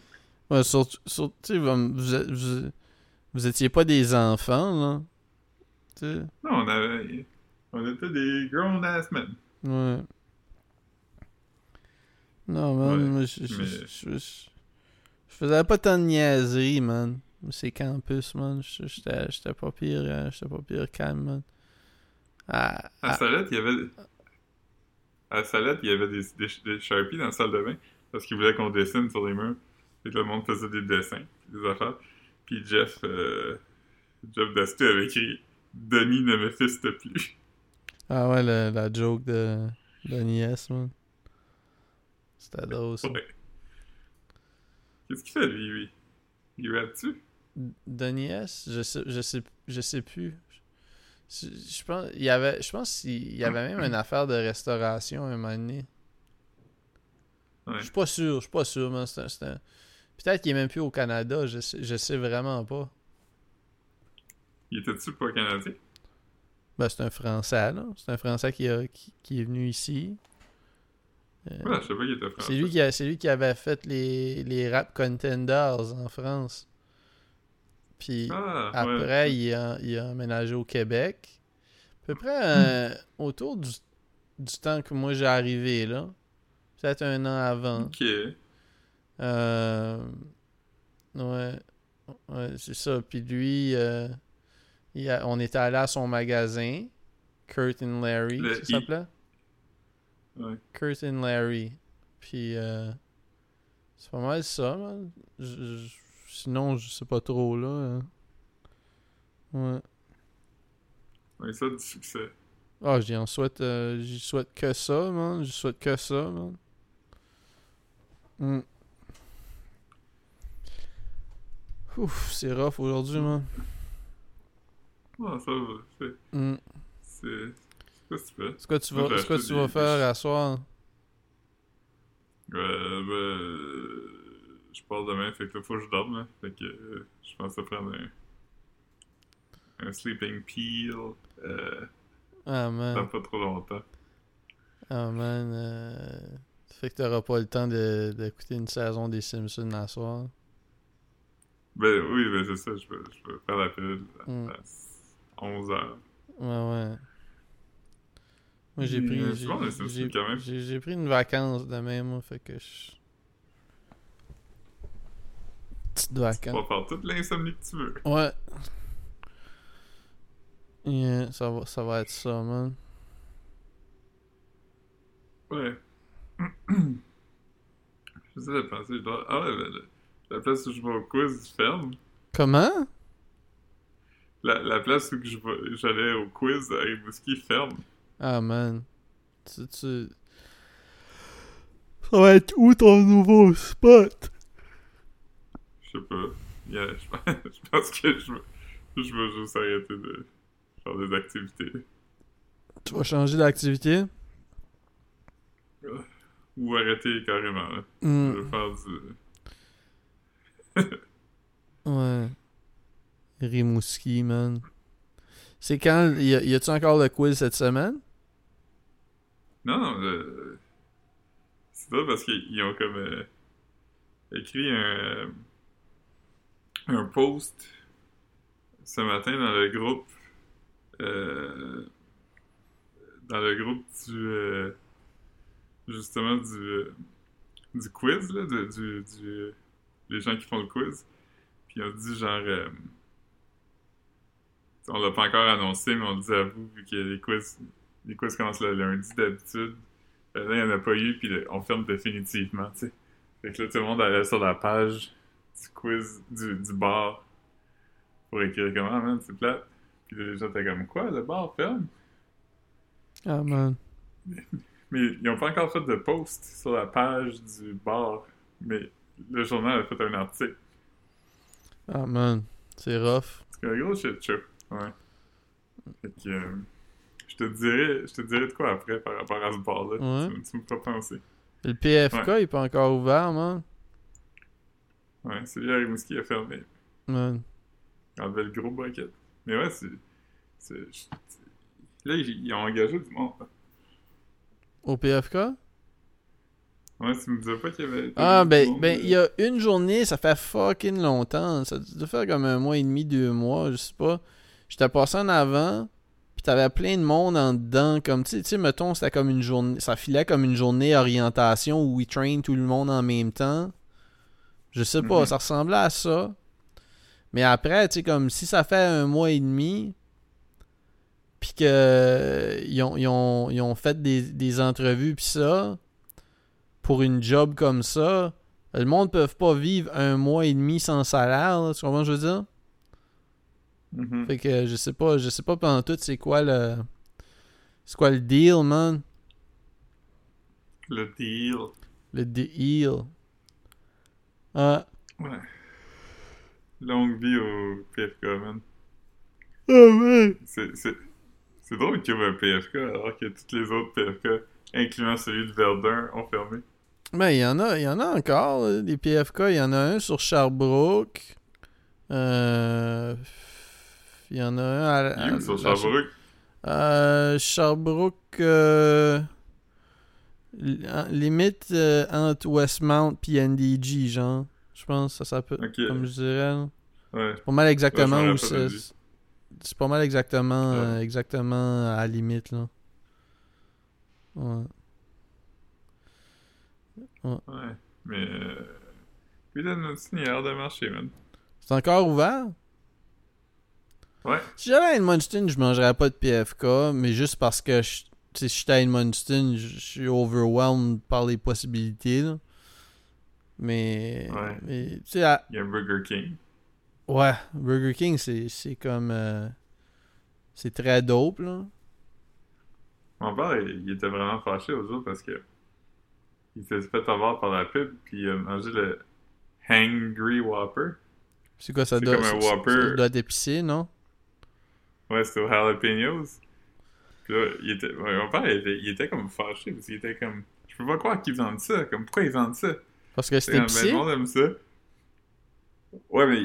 Ouais, surtout, sur, tu vous, vous, vous, étiez pas des enfants, là. T'sais. Non, on avait. On était des grown ass men. Ouais. Non, man, moi, je, je, faisais pas tant de niaiseries, man. C'est campus, man. J'étais pas pire, euh, j'étais pas pire calme, man. À, à, Salette, il y avait. À Salette, il y avait des, des, des Sharpies dans la salle de bain parce qu'ils voulaient qu'on dessine sur les murs. Et le monde faisait des dessins, des affaires. Puis Jeff, euh, Jeff avait écrit Denis ne me fiste plus. Ah ouais, la joke de, Denis S, man. C'était drôle, ça. Qu'est-ce qu'il fait, lui, lui? Il dessus? Denis S? Je sais, je sais, je sais plus. Je, pense, il y avait, je pense qu'il y avait même une affaire de restauration à un moment donné. Je suis pas sûr, je suis pas sûr, man. C'est un, Peut-être qu'il est même plus au Canada, je sais, je sais vraiment pas. Il était-tu pas Canadien? Ben, c'est un Français, là. C'est un Français qui, a, qui, est venu ici. Euh, ouais, je sais pas qu'il était français. C'est lui, qui a, lui qui avait fait les, les Rap Contenders en France. Puis ah, après, il, a, il a emménagé au Québec. À peu près euh, autour du, du temps que moi j'ai arrivé, là. Peut-être un an avant. Ok. Euh, ouais, ouais c'est ça. Puis lui, euh, on était allé à son magasin, Kurt and Larry, ça s'appelait? Ouais. Kurt and Larry. Puis euh, c'est pas mal ça, sinon, je sais pas trop là. Hein. Ouais. Ouais, ça du succès. Ah, j'y en souhaite, euh, j'y souhaite que ça, man. J'y souhaite que ça, man. Mm. Ouf, c'est rough aujourd'hui, man. Ah, ça va. C'est. Mm. C'est. Qu'est-ce que tu fais? C'est quoi tu vas, quoi tu vas faire à soir? Euh, ben. Je pars demain, fait que là, faut que je dorme, là. Fait que. je pense à prendre un. un Sleeping Peel. Euh, Ah, dans man. pas trop longtemps. Ah, man. Euh... Fait que t'auras pas le temps de- d'écouter une saison des Simpsons la soir. Ben oui, ben c'est ça, je peux, je peux faire la pilule à, Mm. à 11 heures. Ouais, ouais. Moi, j'ai pris. euh, j'ai pris une vacance demain, moi, fait que je. Tu peux vacance. faire toute l'insomnie que tu veux. Ouais. Yeah, ça va, ça va être ça, man. Ouais. J'essaie de penser, je dois... Ah ouais, le- la place où je vais au quiz ferme. Comment? La, la place où je j'allais au quiz à Rimouski ferme. Ah, man. Tu, tu... Ça va être où ton nouveau spot? Je sais pas. Yeah, je, pense, je que je vais, je vais juste arrêter de faire des activités. Tu vas changer d'activité? Ou arrêter carrément. là. Je Hmm, vais faire du... Ouais. Rimouski, man. C'est quand? Y a- y a-tu encore le quiz cette semaine? Non, non, le- c'est drôle parce qu'ils ont comme euh, écrit un, un post ce matin dans le groupe euh, dans le groupe du euh, justement du euh, du quiz là, de- du, du les gens qui font le quiz puis on dit genre on l'a pas encore annoncé mais on dit à vous vu que les quiz les quiz commencent le lundi d'habitude. Là, il n'y en a pas eu, puis on ferme définitivement, tu sais. Fait que là, tout le monde allait sur la page du quiz du, du bar pour écrire comment, ah, man, c'est plate. Puis les gens étaient comme, quoi, le bar ferme? Ah, man. Mais ils n'ont pas encore fait de post sur la page du bar. Mais le journal a fait un article. Ah, man. C'est rough. C'est un gros shit show. Ouais. Fait que. euh, je te dirais, je te dirais de quoi après par rapport à ce bar-là. Ouais. Tu, tu me penser. Le PFK, il est pas encore ouvert, man. Ouais, c'est hier, Rimouski a fermé. Il enlevait le gros bucket. Mais ouais, c'est. Là, ils, ont engagé du monde. hein. Au PFK? Ouais, tu me disais pas qu'il y avait. Ah, ben, monde, ben, euh, il y a une journée, ça fait fucking longtemps. Ça doit faire comme un mois et demi, deux mois, je sais pas. J'étais passé en avant, pis t'avais plein de monde en dedans. Comme, tu sais- tu sais, mettons, c'était comme une journée. Ça filait comme une journée orientation où ils train tout le monde en même temps. Je sais pas, Mhm. ça ressemblait à ça. Mais après, tu sais, comme si ça fait un mois et demi, puis que euh, ils ont, ils ont, ils ont fait des, des entrevues, puis ça, pour une job comme ça, le monde ne peut pas vivre un mois et demi sans salaire, là, tu comprends ce que je veux dire? mhm. Fait que je sais pas, je sais pas pendant tout c'est quoi le. C'est quoi le deal, man? Le deal. Le deal. Ah. Ouais. Longue vie au PFK, man. Ah ouais! C'est. c'est- C'est drôle qu'il y ait un PFK alors que toutes les autres PFK, incluant celui de Verdun, ont fermé. Ben, il y en a, il y en a encore, là, des PFK. Il y en a un sur Sherbrooke. Euh. Il y en a un à. sur la- Sherbrooke? Euh, Sherbrooke, euh, limite euh, entre Westmount puis NDG, genre. Je pense que ça s'appelle, Ok. comme je dirais. Ouais. C'est pas mal exactement Ouais, où c'est. C'est pas mal exactement, Ouais. euh, exactement à la limite, là. Ouais. Ouais. Mais. Euh... Notre signe a l'air de marcher, man. C'est encore ouvert? Ouais. Si j'allais à Edmundston, je mangerais pas de PFK, mais juste parce que je, si j'étais à Edmundston, je je suis overwhelmed par les possibilités, là. Mais, Ouais. mais à- Il y a Burger King. ouais, Burger King, c'est c'est comme... euh, c'est très dope, là. Mon père, il, il était vraiment fâché aux autres parce que il s'est fait avoir par la pub puis il a mangé le Hangry Whopper. C'est quoi, ça C'est doit, comme un Whopper. ça doit être épicé, non? Ouais, c'était au Jalapenos. Puis là, il était, mon père, il était, il était comme fâché parce qu'il était comme, je peux pas croire qu'ils vendent ça. Comme, pourquoi ils vendent ça? Parce que C'est c'est comme, ben, épicé? le monde aime ça. Ouais, mais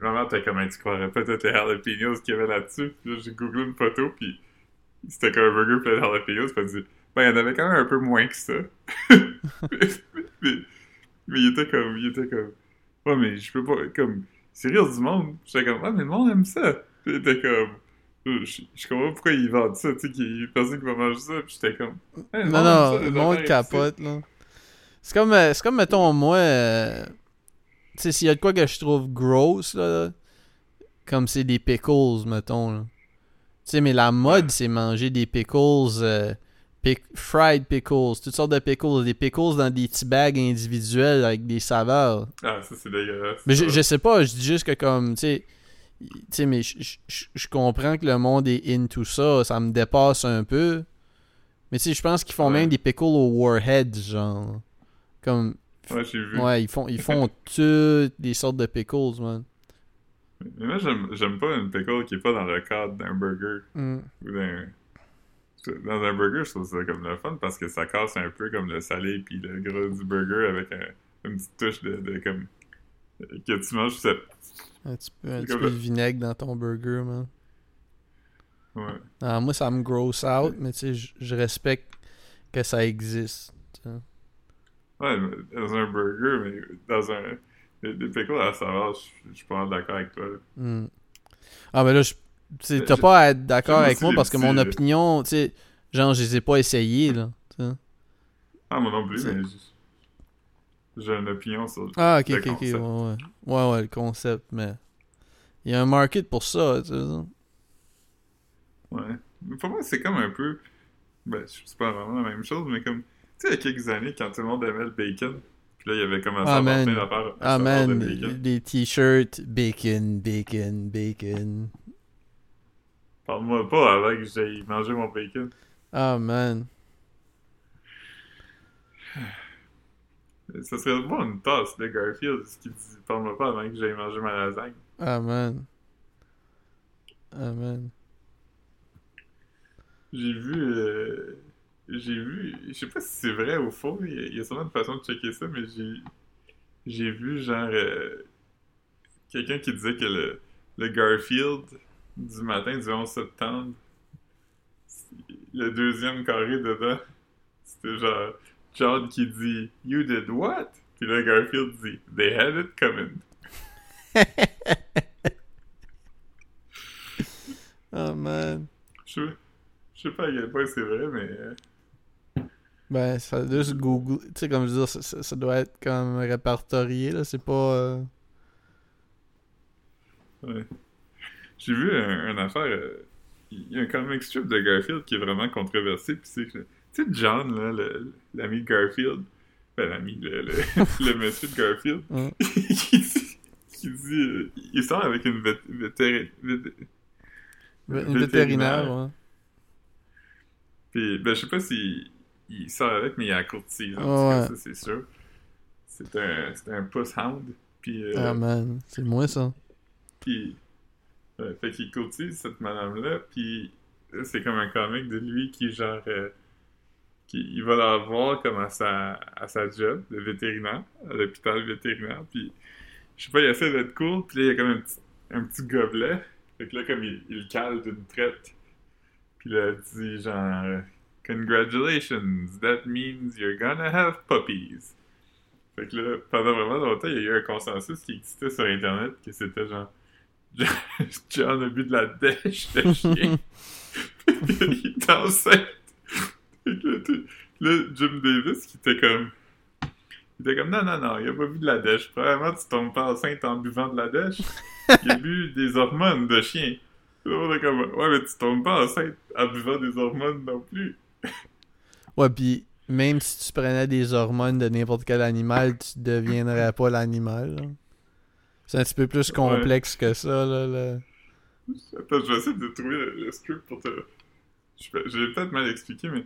ma mère était comme, tu croirais peut-être les jalapenos qu'il y avait là-dessus. Puis là, j'ai googlé une photo, puis c'était comme un burger plein de jalapenos, puis dit, ben, il y en avait quand même un peu moins que ça. mais, mais, mais il était comme, il était comme, ouais, mais je peux pas, comme, c'est rire du monde? J'étais comme, ouais, mais le monde aime ça. Puis il était comme, je, je comprends pas pourquoi ils vendent ça, tu sais, qu'il y a personne qui va manger ça. Puis j'étais comme, Hey, le Non, non, le monde capote, là. C'est comme, euh, c'est comme, mettons, moi, euh, tu sais, s'il y a de quoi que je trouve gross, là, comme c'est des pickles, mettons, là. Tu sais, mais la mode, c'est manger des pickles, euh, pic- fried pickles, toutes sortes de pickles, des pickles dans des petits bags individuels avec des saveurs. Ah, ça, c'est dégueulasse. Mais je sais pas, je dis juste que comme, tu sais, tu sais, mais je, comprends que le monde est into ça, ça me dépasse un peu. Mais tu sais, je pense qu'ils font Ouais. même des pickles aux warheads, genre. Comme, Ouais, j'ai vu. ouais, ils font, ils font toutes des sortes de pickles, man. Mais moi, j'aime j'aime pas une pickle qui est pas dans le cadre d'un burger. Mm. Ou d'un. Dans un burger, je trouve ça comme le fun parce que ça casse un peu comme le salé puis le gras du burger avec un- une petite touche de, de comme. que tu manges cette. Un petit peu, un petit peu de vinaigre dans ton burger, man. Ouais. Ah, moi, ça me gross out, mais tu sais, je- respecte que ça existe. Ouais, mais dans un burger, mais dans un. Des, pickles à la saveur, je suis pas d'accord avec toi. Hmm. Ah, mais là, tu t'as pas à être d'accord avec moi parce que petits, mon euh, opinion, tu sais, genre, je les ai pas essayés, là. Ah, moi non plus, mais j'ai- une opinion sur le. Ah, ok, le ok, ok, ouais, concept. ouais. Ouais, ouais, le concept, mais. Il y a un market pour ça, tu sais. Ouais. Mais pour moi, c'est comme un peu. Ben, c'est pas vraiment la même chose, mais comme. Tu sais, il y a quelques années, quand tout le monde aimait le bacon, puis là, il y avait commencé Ah, à man. à Ah, de man, bacon. des t-shirts, bacon, bacon, bacon. Parle-moi pas avant que j'aille manger mon bacon. Ah, man. Ça serait bon une tasse de Garfield, ce qui dit Parle-moi pas avant que j'aille manger ma lasagne. Ah, man. Ah, man. J'ai vu. euh, J'ai vu. Je sais pas si c'est vrai ou faux, il y a- il y a sûrement une façon de checker ça, mais j'ai. J'ai vu genre. euh, Quelqu'un qui disait que le, le Garfield du matin du 11 septembre, le deuxième carré dedans, c'était genre John qui dit You did what? Puis là Garfield dit They had it coming. Ah, man. Je sais, je sais pas à quel point c'est vrai, mais. euh, Ben, ça juste Google. Tu sais, comme je veux dire, ça, ça- ça doit être comme répertorié, là. C'est pas. euh, Ouais. J'ai vu un, une affaire. euh, Il y a un comic strip de Garfield qui est vraiment controversé. Puis c'est que. Tu sais, John, là, l'ami de Garfield. Ben, l'ami, le, le, le monsieur de Garfield. Qui dit. Qui dit euh, il sort avec une vét- vétéri- vét- Une vétérinaire, ouais. Puis, ben, je sais pas si il sort avec, mais il y a courtise. Tout Ouais. ça, c'est sûr. C'est un, c'est un puss hound. Puis, euh, Ah, man. C'est moi, ça. Puis, euh, fait qu'il courtise cette madame-là, puis c'est comme un comic de lui qui, genre, euh, qui, il va la voir comme à sa, à sa job de vétérinaire, à l'hôpital vétérinaire, puis je sais pas, il essaie d'être cool, puis là, il y a comme un petit, un petit gobelet, fait que là, comme il, il le cale d'une traite, puis là, il dit, genre, Congratulations, that means you're gonna have puppies. Fait que là, pendant vraiment longtemps, il y a eu un consensus qui existait sur Internet que c'était genre John a bu de la dèche de chien. il est enceinte. Là, Jim Davis qui était comme. Il était comme non, non, non, il a pas bu de la dèche. Probablement, tu tombes pas enceinte en buvant de la dèche. Il a bu des hormones de chien. Est comme ouais, mais tu tombes pas enceinte en buvant des hormones non plus. Ouais, pis même si tu prenais des hormones de n'importe quel animal, tu deviendrais pas l'animal. C'est un petit peu plus complexe que ça, là. là. Attends, je vais essayer de trouver le, le script pour te. Je vais- J'ai peut-être mal expliqué, mais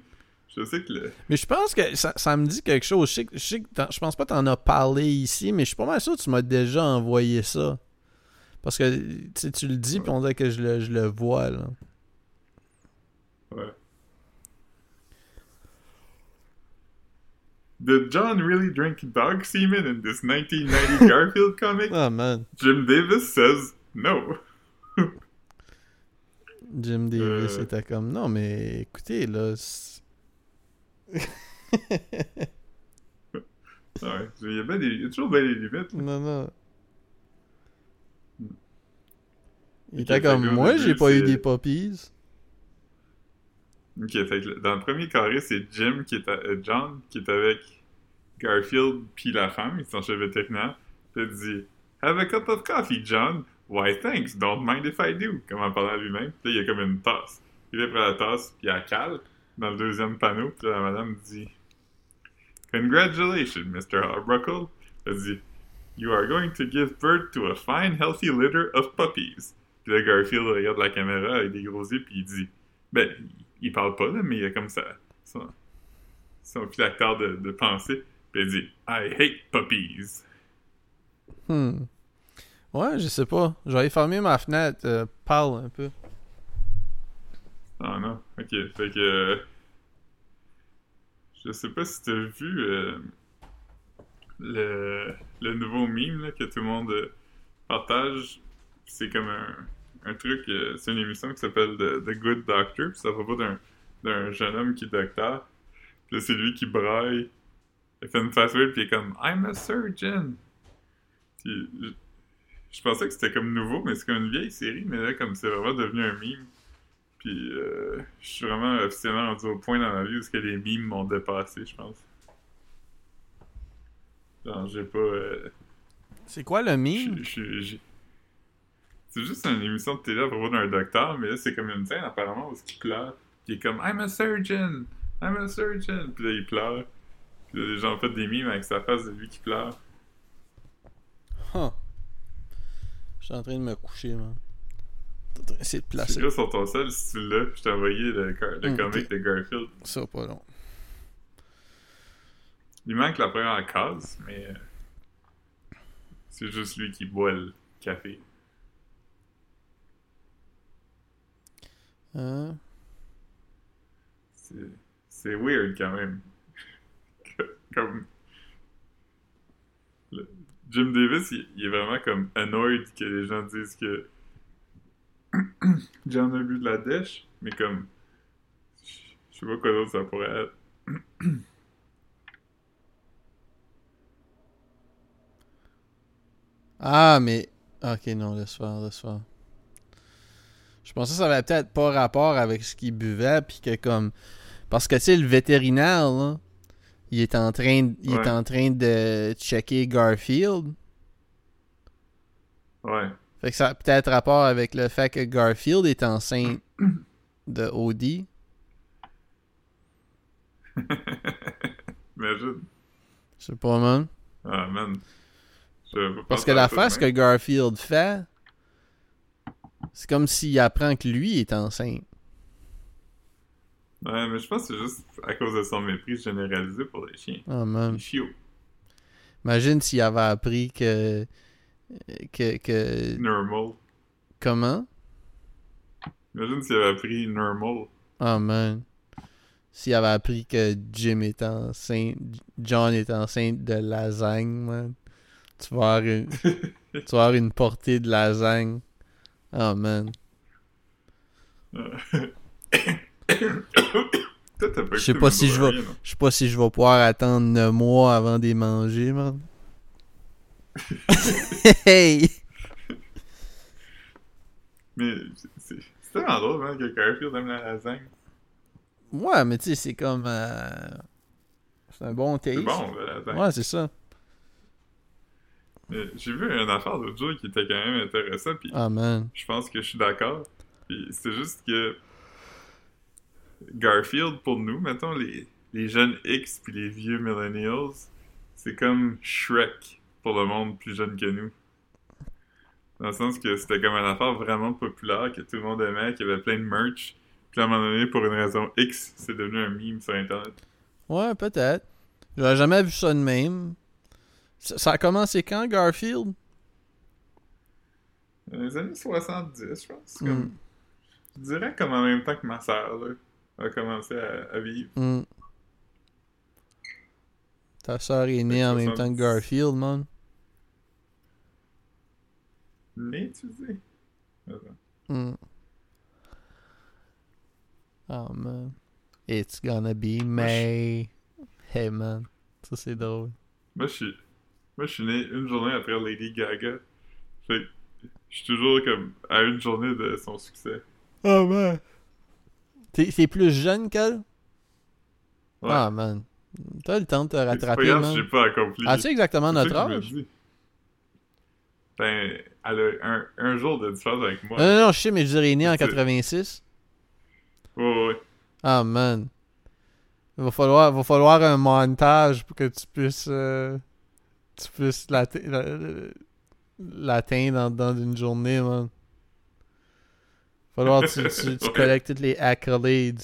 je sais que le. Mais je pense que ça, ça me dit quelque chose. Je, sais, que- je, sais que t'en- je pense pas que t'en as parlé ici, mais je suis pas mal sûr que tu m'as déjà envoyé ça. Parce que tu le dis, puis on dirait que je le, je le vois, là. Ouais. Did John really drink dog semen in this 1990 Garfield comic? Oh man. Jim Davis says no. Jim Davis Euh. était comme non mais écoutez là. Ouais, il y a, bien des- il y a toujours bien des limites. là. non non. Il était comme moi j'ai pas eu des puppies. Ok, fait que dans le premier carré, c'est Jim qui est à- euh, John qui est avec Garfield puis la femme, ils sont chez le vétérinaire. Il dit Have a cup of coffee, John. Why thanks, don't mind if I do. Comme en parlant à lui-même. Puis il y a comme une tasse. Il est près la tasse, puis elle cale dans le deuxième panneau. La madame dit Congratulations, Mr. Arbuckle. Elle dit You are going to give birth to a fine, healthy litter of puppies. Puis là, Garfield regarde la caméra avec des gros yeux, puis il dit Ben, il parle pas, là, mais il a comme ça. Son, son de pensée. Puis il dit I hate puppies. Hmm. Ouais, je sais pas. J'aurais fermé ma fenêtre. euh, parle un peu. Ah non, ok. Fait que. euh, je sais pas si t'as vu euh, le, le nouveau meme que tout le monde euh, partage. C'est comme un, un truc. c'est une émission qui s'appelle The, The Good Doctor. Ça va pas d'un, jeune homme qui est docteur. Puis c'est lui qui braille. Il fait une face weird, puis il est comme I'm a surgeon. Puis je, je pensais que c'était comme nouveau, mais c'est comme une vieille série. Mais là, comme c'est vraiment devenu un meme. Puis euh, je suis vraiment officiellement rendu au point dans ma vie où ce que les memes m'ont dépassé, je pense. Genre, j'ai pas. euh, C'est quoi le j'ai- C'est juste une émission de télé à propos d'un docteur, mais là, c'est comme une scène apparemment où il pleure. Puis il est comme I'm a surgeon! I'm a surgeon! Puis là, il pleure. Puis là, les gens ont fait des memes avec sa face de lui qui pleure. Huh. Je suis en train de me coucher, man. D'essayer de C'est placer. là sur ton sel, si tu l'as, je t'ai envoyé le, le Hmm, comic de Garfield. Ça, pas long. Il manque la première case, mais euh, c'est juste lui qui boit le café. Hein? C'est, c'est weird quand même. comme le- Jim Davis, il, il est vraiment comme annoyed que les gens disent que John a bu de la dèche, mais comme je sais pas quoi d'autre ça pourrait être. Ah, mais. Ok, non, laisse faire, laisse faire. Je pensais que ça avait peut-être pas rapport avec ce qu'il buvait, puis que comme. Parce que, tu sais, le vétérinaire, là, il est en train, il est en train de checker Garfield. Ouais. Fait que ça a peut-être rapport avec le fait que Garfield est enceinte de Odie. Imagine. Je sais pas, man. Ah man. Parce que à l'affaire, ça ce de que Garfield fait, c'est comme s'il apprend que lui est enceinte. Ouais, mais je pense que c'est juste à cause de son mépris généralisé pour les chiens. Oh man. Imagine s'il avait appris que. Que. que. Normal. Comment? Imagine s'il avait appris normal. Oh man. S'il avait appris que Jim est enceinte. John est enceinte de lasagne, man. Tu vas avoir une, tu vas avoir une portée de lasagne. Oh man. Je sais pas si je vais-? Je sais pas si je vais pouvoir attendre 9 mois avant de les manger, man. hey! Mais c'est tellement drôle, hein, que Garfield aime la lasagne. Ouais, mais tu sais, c'est comme. euh, C'est un bon taste. C'est bon, la lasagne. Ouais, c'est ça. Mais J'ai vu une affaire l'autre jour qui était quand même intéressante, puis Ah, man. je pense que je suis d'accord. Puis c'est juste que Garfield, pour nous, mettons, les, les jeunes X puis les vieux millennials, c'est comme Shrek pour le monde plus jeune que nous. Dans le sens que c'était comme une affaire vraiment populaire, que tout le monde aimait, qu'il y avait plein de merch. Puis à un moment donné, pour une raison X, c'est devenu un meme sur Internet. Ouais, peut-être. J'aurais jamais vu ça de même. Ça, ça a commencé quand, Garfield? Dans les années 70, je pense. Hmm. Je dirais comme en même temps que ma sœur, là, a commencé à, à vivre. Hmm. Ta soeur est née en même temps que 70. Garfield, man. Né, tu dis? Hmm. Oh man. It's gonna be May. Hey man. Ça c'est drôle. Moi, je suis... Moi, je suis né une journée après Lady Gaga. Fait que je suis toujours comme à une journée de son succès. Oh man. T'es plus jeune qu'elle? Ouais. Ah man. T'as le temps de te rattraper, man. j'ai pas accompli. As-tu exactement notre âge? Ben, elle a un, un jour de différence avec moi. Non, non, non, je sais, mais je dirais né en C'est- 86. Ouais, ouais, ouais. Ah man. Il va falloir, va falloir un montage pour que tu puisses. euh, tu puisses l'atte- la- l'atteindre dans, dans une journée, man. Il va falloir que tu, tu, tu Ouais. collectes toutes les accolades.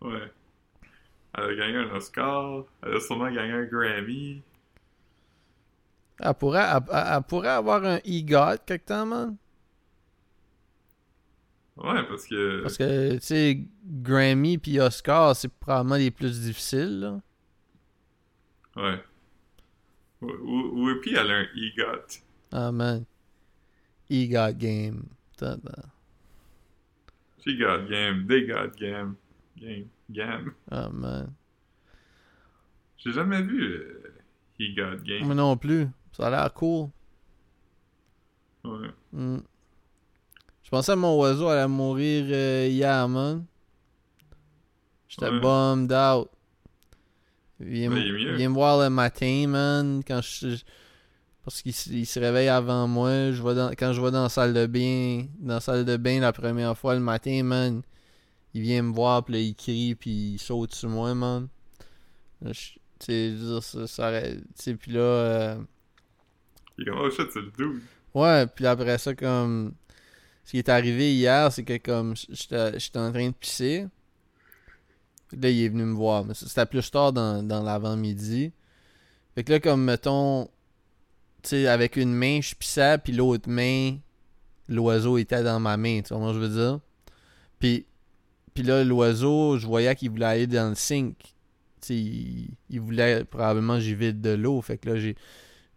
Ouais. Elle a gagné un Oscar. Elle a sûrement gagné un Grammy. Elle pourrait, elle, elle- elle pourrait avoir un EGOT quelque temps, man. Ouais, parce que. Parce que, tu sais, Grammy puis Oscar, c'est probablement les plus difficiles, là. Ouais. Ou- Whoopi, elle a un EGOT. Ah, man. EGOT game. She got game. They got game. Game. Game. Ah, man. J'ai jamais vu euh, He Got Game. Moi non plus. Ça a l'air cool. Ouais. Hmm. Je pensais que mon oiseau allait mourir euh, hier, man. J'étais Ouais. bummed out. Il vient, Ouais, me- il vient me voir le matin, man, quand je... Parce qu'il se réveille avant moi. Je vais dans... Quand je vais dans la salle de bain, dans la salle de bain la première fois le matin, man, il vient me voir, puis là, il crie, puis il saute sur moi, man. Tu sais, je veux dire, ça, ça sais, puis là... euh, Il oh c'est le dude. Ouais, puis après ça, comme. Ce qui est arrivé hier, c'est que comme j'étais en train de pisser. Là, il est venu me voir. C'était plus tard dans, dans l'avant-midi. Fait que là, comme mettons. Tu sais, avec une main, je pissais, puis l'autre main, l'oiseau était dans ma main. Tu vois comment je veux dire? Puis, puis là, l'oiseau, je voyais qu'il voulait aller dans le sink. Tu sais, il, il voulait probablement j'y vide de l'eau. Fait que là, j'ai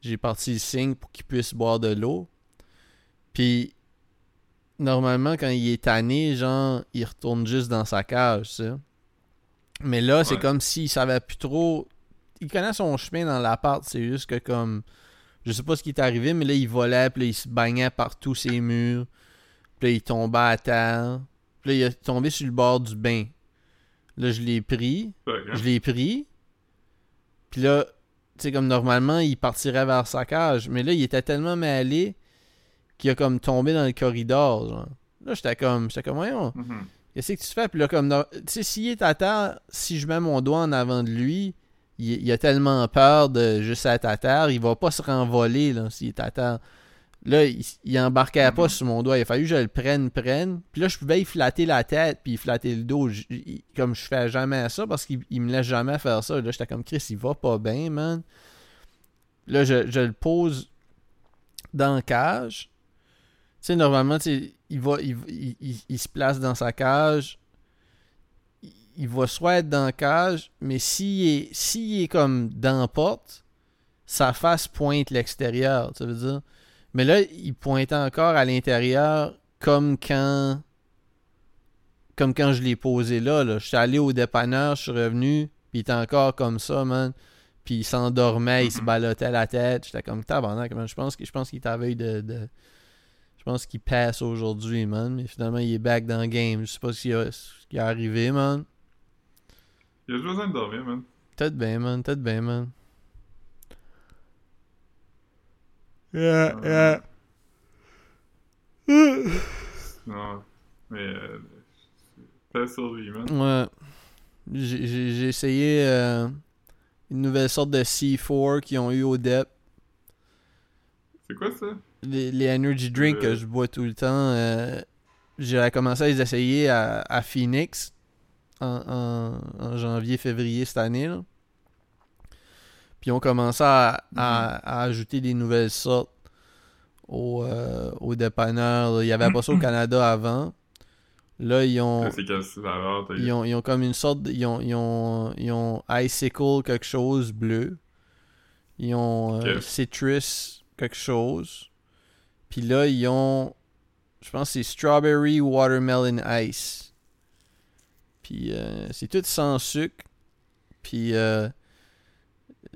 j'ai parti le signe pour qu'il puisse boire de l'eau. Puis, normalement, quand il est tanné, genre, il retourne juste dans sa cage, sais. Mais là, c'est comme s'il savait plus trop. Il connaît son chemin dans l'appart, c'est juste que comme. Je sais pas ce qui est arrivé, mais là, il volait, puis là, il se bagnait partout ses murs. Puis là, il tombait à terre. Puis là, il est tombé sur le bord du bain. Là, je l'ai pris. Je l'ai pris. Puis là, sais, comme normalement, il partirait vers sa cage. Mais là, il était tellement mêlé qu'il a comme tombé dans le corridor. Genre. Là, j'étais comme, j'étais comme, voyons, mhm. qu'est-ce que tu fais? Puis là, comme, tu sais, s'il est à terre, si je mets mon doigt en avant de lui, il, il a tellement peur de juste être à terre, il va pas se renvoler, là, s'il est à terre. Là, il, il embarquait pas Mhm. sur mon doigt. Il a fallu que je le prenne, prenne. Puis là, je pouvais y flatter la tête, puis y flatter le dos. Il- comme je fais jamais ça, parce qu'il il me laisse jamais faire ça. Là, j'étais comme, Chris, il va pas bien, man. Là, je, je le pose dans la cage. Tu sais, normalement, il, va, il, il- il- il se place dans sa cage. Il, il va soit être dans la cage, mais s'il est, s'il est comme dans la porte, sa face pointe l'extérieur, ça veut dire. Mais là, il pointait encore à l'intérieur comme quand comme quand je l'ai posé là, là. Je suis allé au dépanneur, je suis revenu, puis il était encore comme ça, man. Puis il s'endormait, il se Mhm. ballottait la tête. J'étais comme tabarnak, man. Je pense, que- je pense qu'il t'avait de, de... Je pense qu'il passe aujourd'hui, man. Mais finalement, il est back dans le game. Je sais pas ce qui, a- ce qui est arrivé, man. Il a juste besoin de dormir, man. Peut-être bien, man. Peut-être bien, man. Yeah, yeah. Non. Mais, euh, t'es sur lui, man. Ouais. J'ai essayé euh, une nouvelle sorte de C4 qu'ils ont eu au DEP. C'est quoi ça? Les, les energy drinks que Euh. je bois tout le temps. euh, J'ai commencé à les essayer à, à Phoenix en, en- en janvier, février cette année. là. Puis on commençait à, à- à ajouter des nouvelles sortes au, euh, au dépanneur. là. Il n'y avait pas ça au Canada avant. Là, ils ont. Ils ont, ils ont comme une sorte de, ils ont, ils ont, ils ont icicle quelque chose bleu. Ils ont euh, citrus quelque chose. Puis là, ils ont. Je pense que c'est strawberry watermelon ice. Puis euh, c'est tout sans sucre. Puis euh,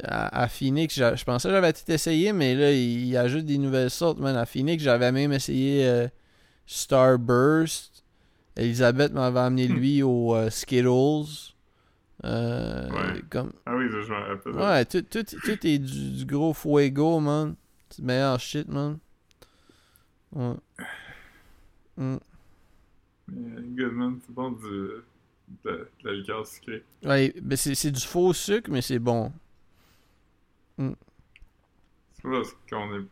à, à Phoenix, je pensais que j'avais tout essayé, mais là, il, il ajoute des nouvelles sortes, man. À Phoenix, j'avais même essayé euh, Starburst. Elisabeth m'avait amené Hmm. lui au euh, Skittles. Euh, Ouais. comme... Ah oui, je m'en rappelle. Ouais, tout, tout, tout est du, du gros fuego, man. C'est le meilleur shit, man. Ouais. Mm. Mais, good, man. C'est bon du... de, de la liqueur sucrée. Ouais, ben c'est du faux sucre, mais c'est bon. C'est pas parce qu'on est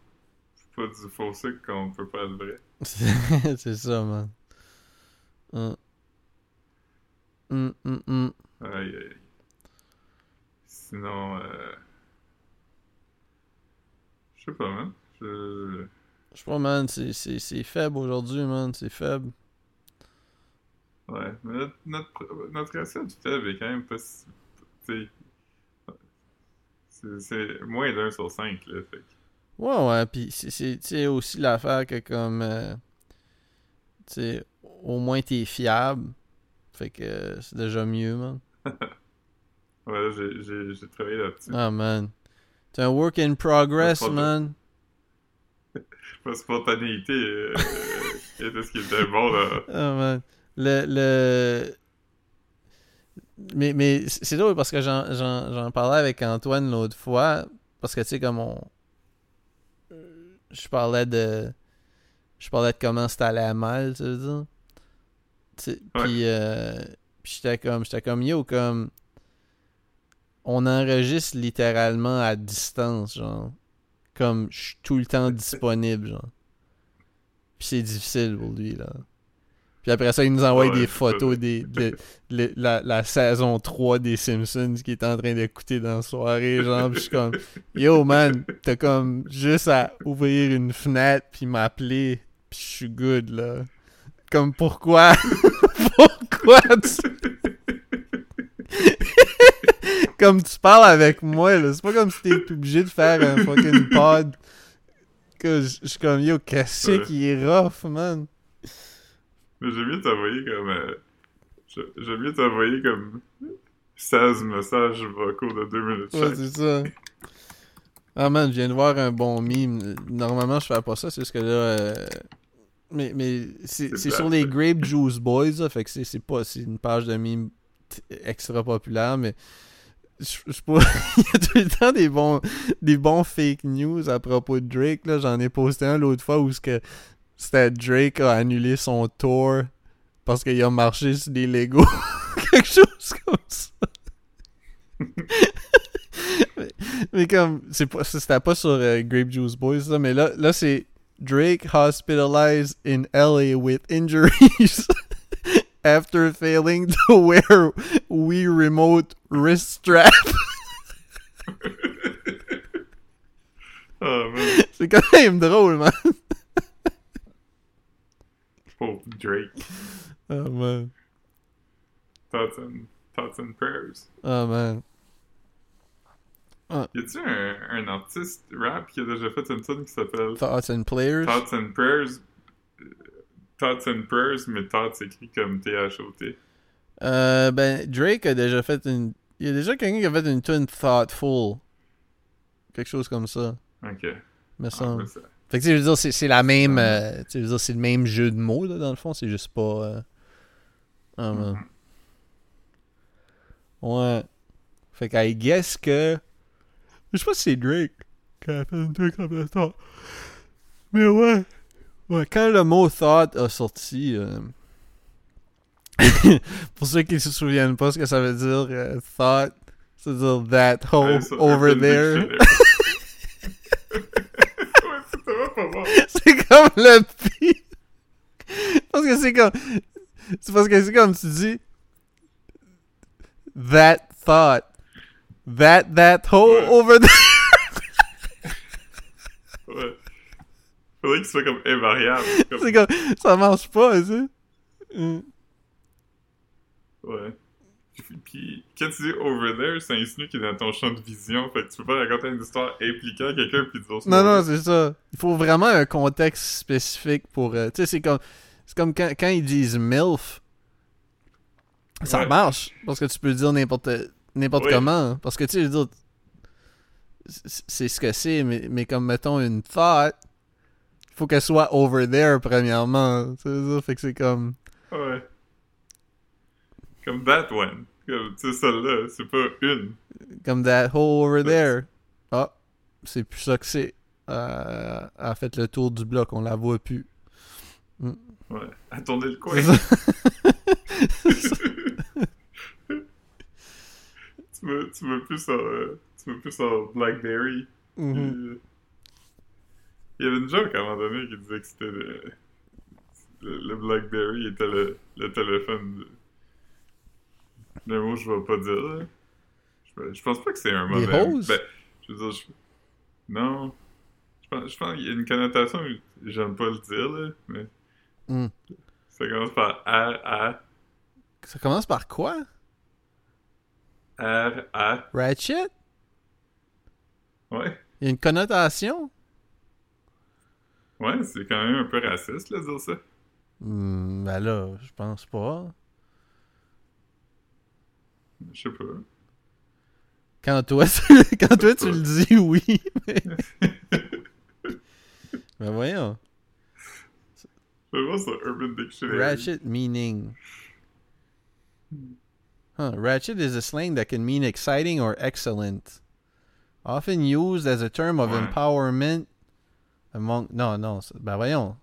pas du faux sucre qu'on peut pas être vrai. c'est ça, man. Hum. Hum, hum, hum. Aïe, aïe. Sinon, euh... Je sais pas, man. Je... Sais pas, man, c'est- faible aujourd'hui, man. C'est faible. Ouais, mais notre, notre, notre recette faible est quand même pas si... C'est- moins d'un sur cinq, là, fait. Ouais, ouais, pis c'est- aussi l'affaire que comme. euh, tu sais, au moins t'es fiable. Fait que euh, c'est déjà mieux, man. Ouais, j'ai- travaillé là-dessus. Ah, man. C'est un work in progress, man. Ma spontanéité euh, euh, était ce qui était bon, là. Ah, man. Le. le... Mais, mais c'est drôle parce que j'en- parlais avec Antoine l'autre fois. Parce que, tu sais, comme on. Je parlais de. Je parlais de comment c'était allé à mal, tu veux dire? Tu sais, Ouais. Puis, euh, puis j'étais comme, comme, yo, comme. On enregistre littéralement à distance, genre. Comme, je suis tout le temps disponible, genre. Puis c'est difficile pour lui, là. Puis après ça, il nous envoie Ouais, des photos des, de, la, la saison 3 des Simpsons qu'il est en train d'écouter dans la soirée, genre. Puis je suis comme, yo, man, t'as comme juste à ouvrir une fenêtre puis m'appeler, puis je suis good, là. Comme, pourquoi? pourquoi tu... comme tu parles avec moi, là. C'est pas comme si t'es obligé de faire un fucking pod. Que je je suis comme, yo, qu'est-ce Ouais. qui est rough, man? Mais j'aime mieux t'envoyer comme. euh, J'aime mieux t'envoyer comme 16 messages vocaux de 2 minutes Ouais, c'est ça. Ah man, je viens de voir un bon meme. Normalement, je fais pas ça, c'est ce que là. euh, Mais, mais c'est sur les. Grape Juice Boys, là, fait que c'est pas. C'est une page de meme t- extra populaire, mais. Je je sais pas. Il y a tout le temps des bons, des bons fake news à propos de Drake. là. J'en ai posté un l'autre fois où ce que c'était Drake a annulé son tour parce qu'il a marché sur des Legos. Quelque chose comme ça. mais, mais comme, c'est pas, c'était pas sur euh, Grape Juice Boys, là, mais là, là c'est Drake hospitalized in LA with injuries after failing to wear Wii Remote wrist strap. Man. c'est quand même drôle, man. Pauvre Drake. Oh man. Thoughts and, thoughts and prayers. Oh man. Y a-tu un, un artiste rap qui a déjà fait une tune qui s'appelle Thoughts and players. Thoughts and Prayers? Euh, Thoughts and Prayers, mais Thoughts écrit comme T-H-O-T. Euh, ben, Drake a déjà fait une. Il y a déjà quelqu'un qui a fait une tune thoughtful. Quelque chose comme ça, Ok. me Ah, semble. Fait que, je veux dire, c'est, la même. Euh, je veux dire, c'est le même jeu de mots, là, dans le fond. C'est juste pas. euh, Ah, man. Mhm. Ouais. Fait que, I guess que. Je sais pas si c'est Drake qui a fait une truc comme ça. Mais ouais. Ouais, quand le mot thought a sorti. euh, Pour ceux qui se souviennent pas ce que ça veut dire, euh, thought, ça veut dire that hole Ouais, over there. C'est comme le pire. Parce que c'est comme. C'est parce que c'est comme tu dis. That thought. That, that hole Ouais. over there. Ouais. Faudrait qu'il soit comme invariable. Comme... C'est comme. Ça marche pas, tu sais. Mm. Ouais. Puis, quand tu dis over there, ça insinue qu'il est dans ton champ de vision. Fait que tu peux pas raconter une histoire impliquant quelqu'un puis dire Non, non, c'est ça. Il faut vraiment un contexte spécifique pour. euh, tu sais, c'est comme. C'est comme quand, quand ils disent MILF. Ça Ouais. marche. Parce que tu peux dire n'importe n'importe Oui. comment. Parce que tu sais, je veux dire. c'est- ce que c'est, mais, mais comme mettons une thought. Il faut qu'elle soit over there, premièrement. Tu sais, ça fait que c'est comme. Ouais. Comme that one. Comme, tu sais, celle-là, c'est pas une. Comme that hole over Ouais. there. Ah, c'est plus ça que c'est. Euh, elle a fait le tour du bloc, on la voit plus. Ouais. À tourner le coin. Tu me, tu plus en, euh, tu me plus en Blackberry? Mhm. Puis, Il y avait une joke à un moment donné qui disait que c'était le, le, le Blackberry était le, le téléphone de... Le mot je vais pas dire. là. Je, je pense pas que c'est un Des mauvais... roses? Ben, je veux dire, je- non. Je pense, je pense qu'il y a une connotation, j'aime pas le dire, là, mais Mm. ça commence par R-A... Ça commence par quoi? R-A... Ratchet? Ouais. Il y a une connotation? Ouais, c'est quand même un peu raciste, là, de dire ça. Hmm, ben là, je pense pas. Je sais pas. Quand toi, quand toi tu le dis, oui. Mais... ben voyons. Sur Urban Dictionary. Ratchet meaning. Huh. Ratchet is a slang that can mean exciting or excellent. Often used as a term of Ouais. empowerment among. Non, non. Ben voyons.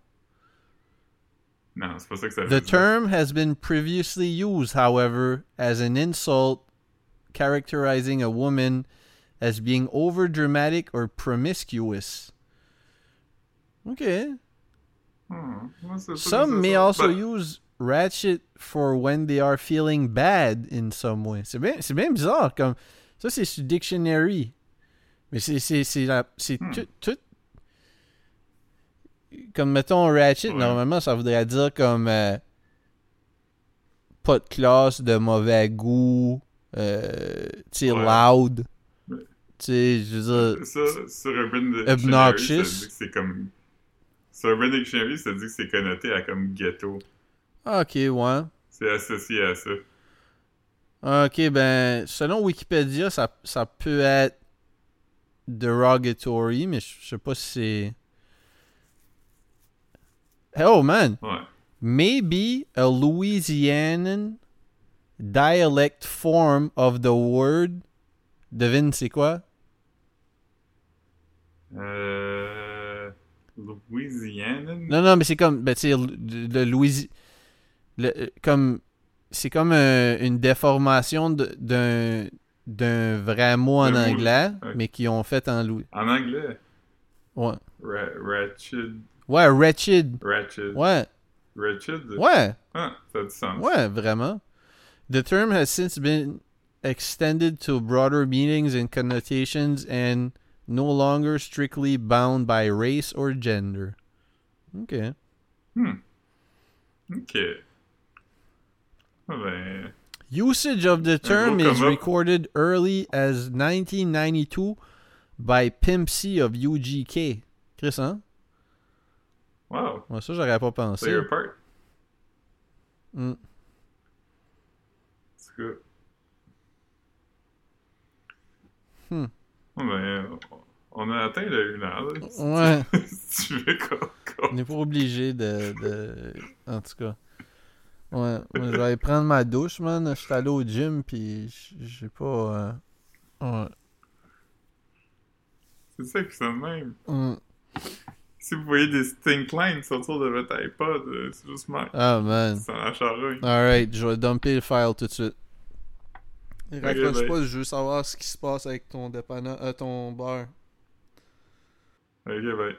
Pas ça que ça veut The term has been previously used, however, as an insult characterizing a woman as being overdramatic or promiscuous. Okay. Hmm, moi, c'est pas Some may also Ben, use ratchet for when they are feeling bad in some way. C'est bien, c'est bien bizarre. Comme, ça, c'est sur Dictionary. Mais c'est, c'est, c'est, la- c'est Hmm. tout, tout. Comme, mettons, ratchet, Ouais. normalement, ça voudrait dire comme. euh, pas de classe, de mauvais goût, euh, tu sais, Ouais. loud. Ouais. Tu sais, je veux dire. Ça, sur Urban Dictionary, c'est comme... Sur Urban Dictionary, ça dit que c'est connoté à comme ghetto. Ok, ouais. C'est associé à ça. Ok, ben, selon Wikipédia, ça, ça peut être derogatory, mais je je sais pas si c'est. Oh man, Ouais. maybe a Louisianan dialect form of the word. Devine, c'est quoi? Euh... Louisiana? Non, non, mais c'est comme, ben, tu sais, le, Louisi- le- comme, c'est comme un- une déformation d'un d'un vrai mot en anglais, mais qui ont fait en Louis. En anglais? Ouais. Ra ratchet. Ouais, wretched. Ratchet. Ouais, Ratchet? ouais, Ah, ça a du sens. ouais, vraiment. The term has since been extended to broader meanings and connotations and no longer strictly bound by race or gender. Ok. Hmm. Ok. Ah ben... Usage of the term is recorded early as 1992 by Pimp C of UGK. Chris, hein? Wow. Ouais, ça, j'aurais pas pensé. Play your part. Mm. En tout cas. Hmm. Ah ben, on a atteint le 1 heure, là. Ouais. si tu veux qu'on... On n'est pas obligé de, de. En tout cas. Ouais. Moi, je vais aller prendre ma douche, man. Je suis allé au gym, puis j'ai pas. euh, Ouais. C'est ça qui sonne même. Mm. Si vous voyez des stink lines sortir de votre iPod, euh, c'est juste mal. Ah, man. C'est en charogne. Alright, je vais dumper le file tout de suite. Raccroche bye. pas, je veux savoir ce qui se passe avec ton dépanneur, euh, ton bar. Ok, bye.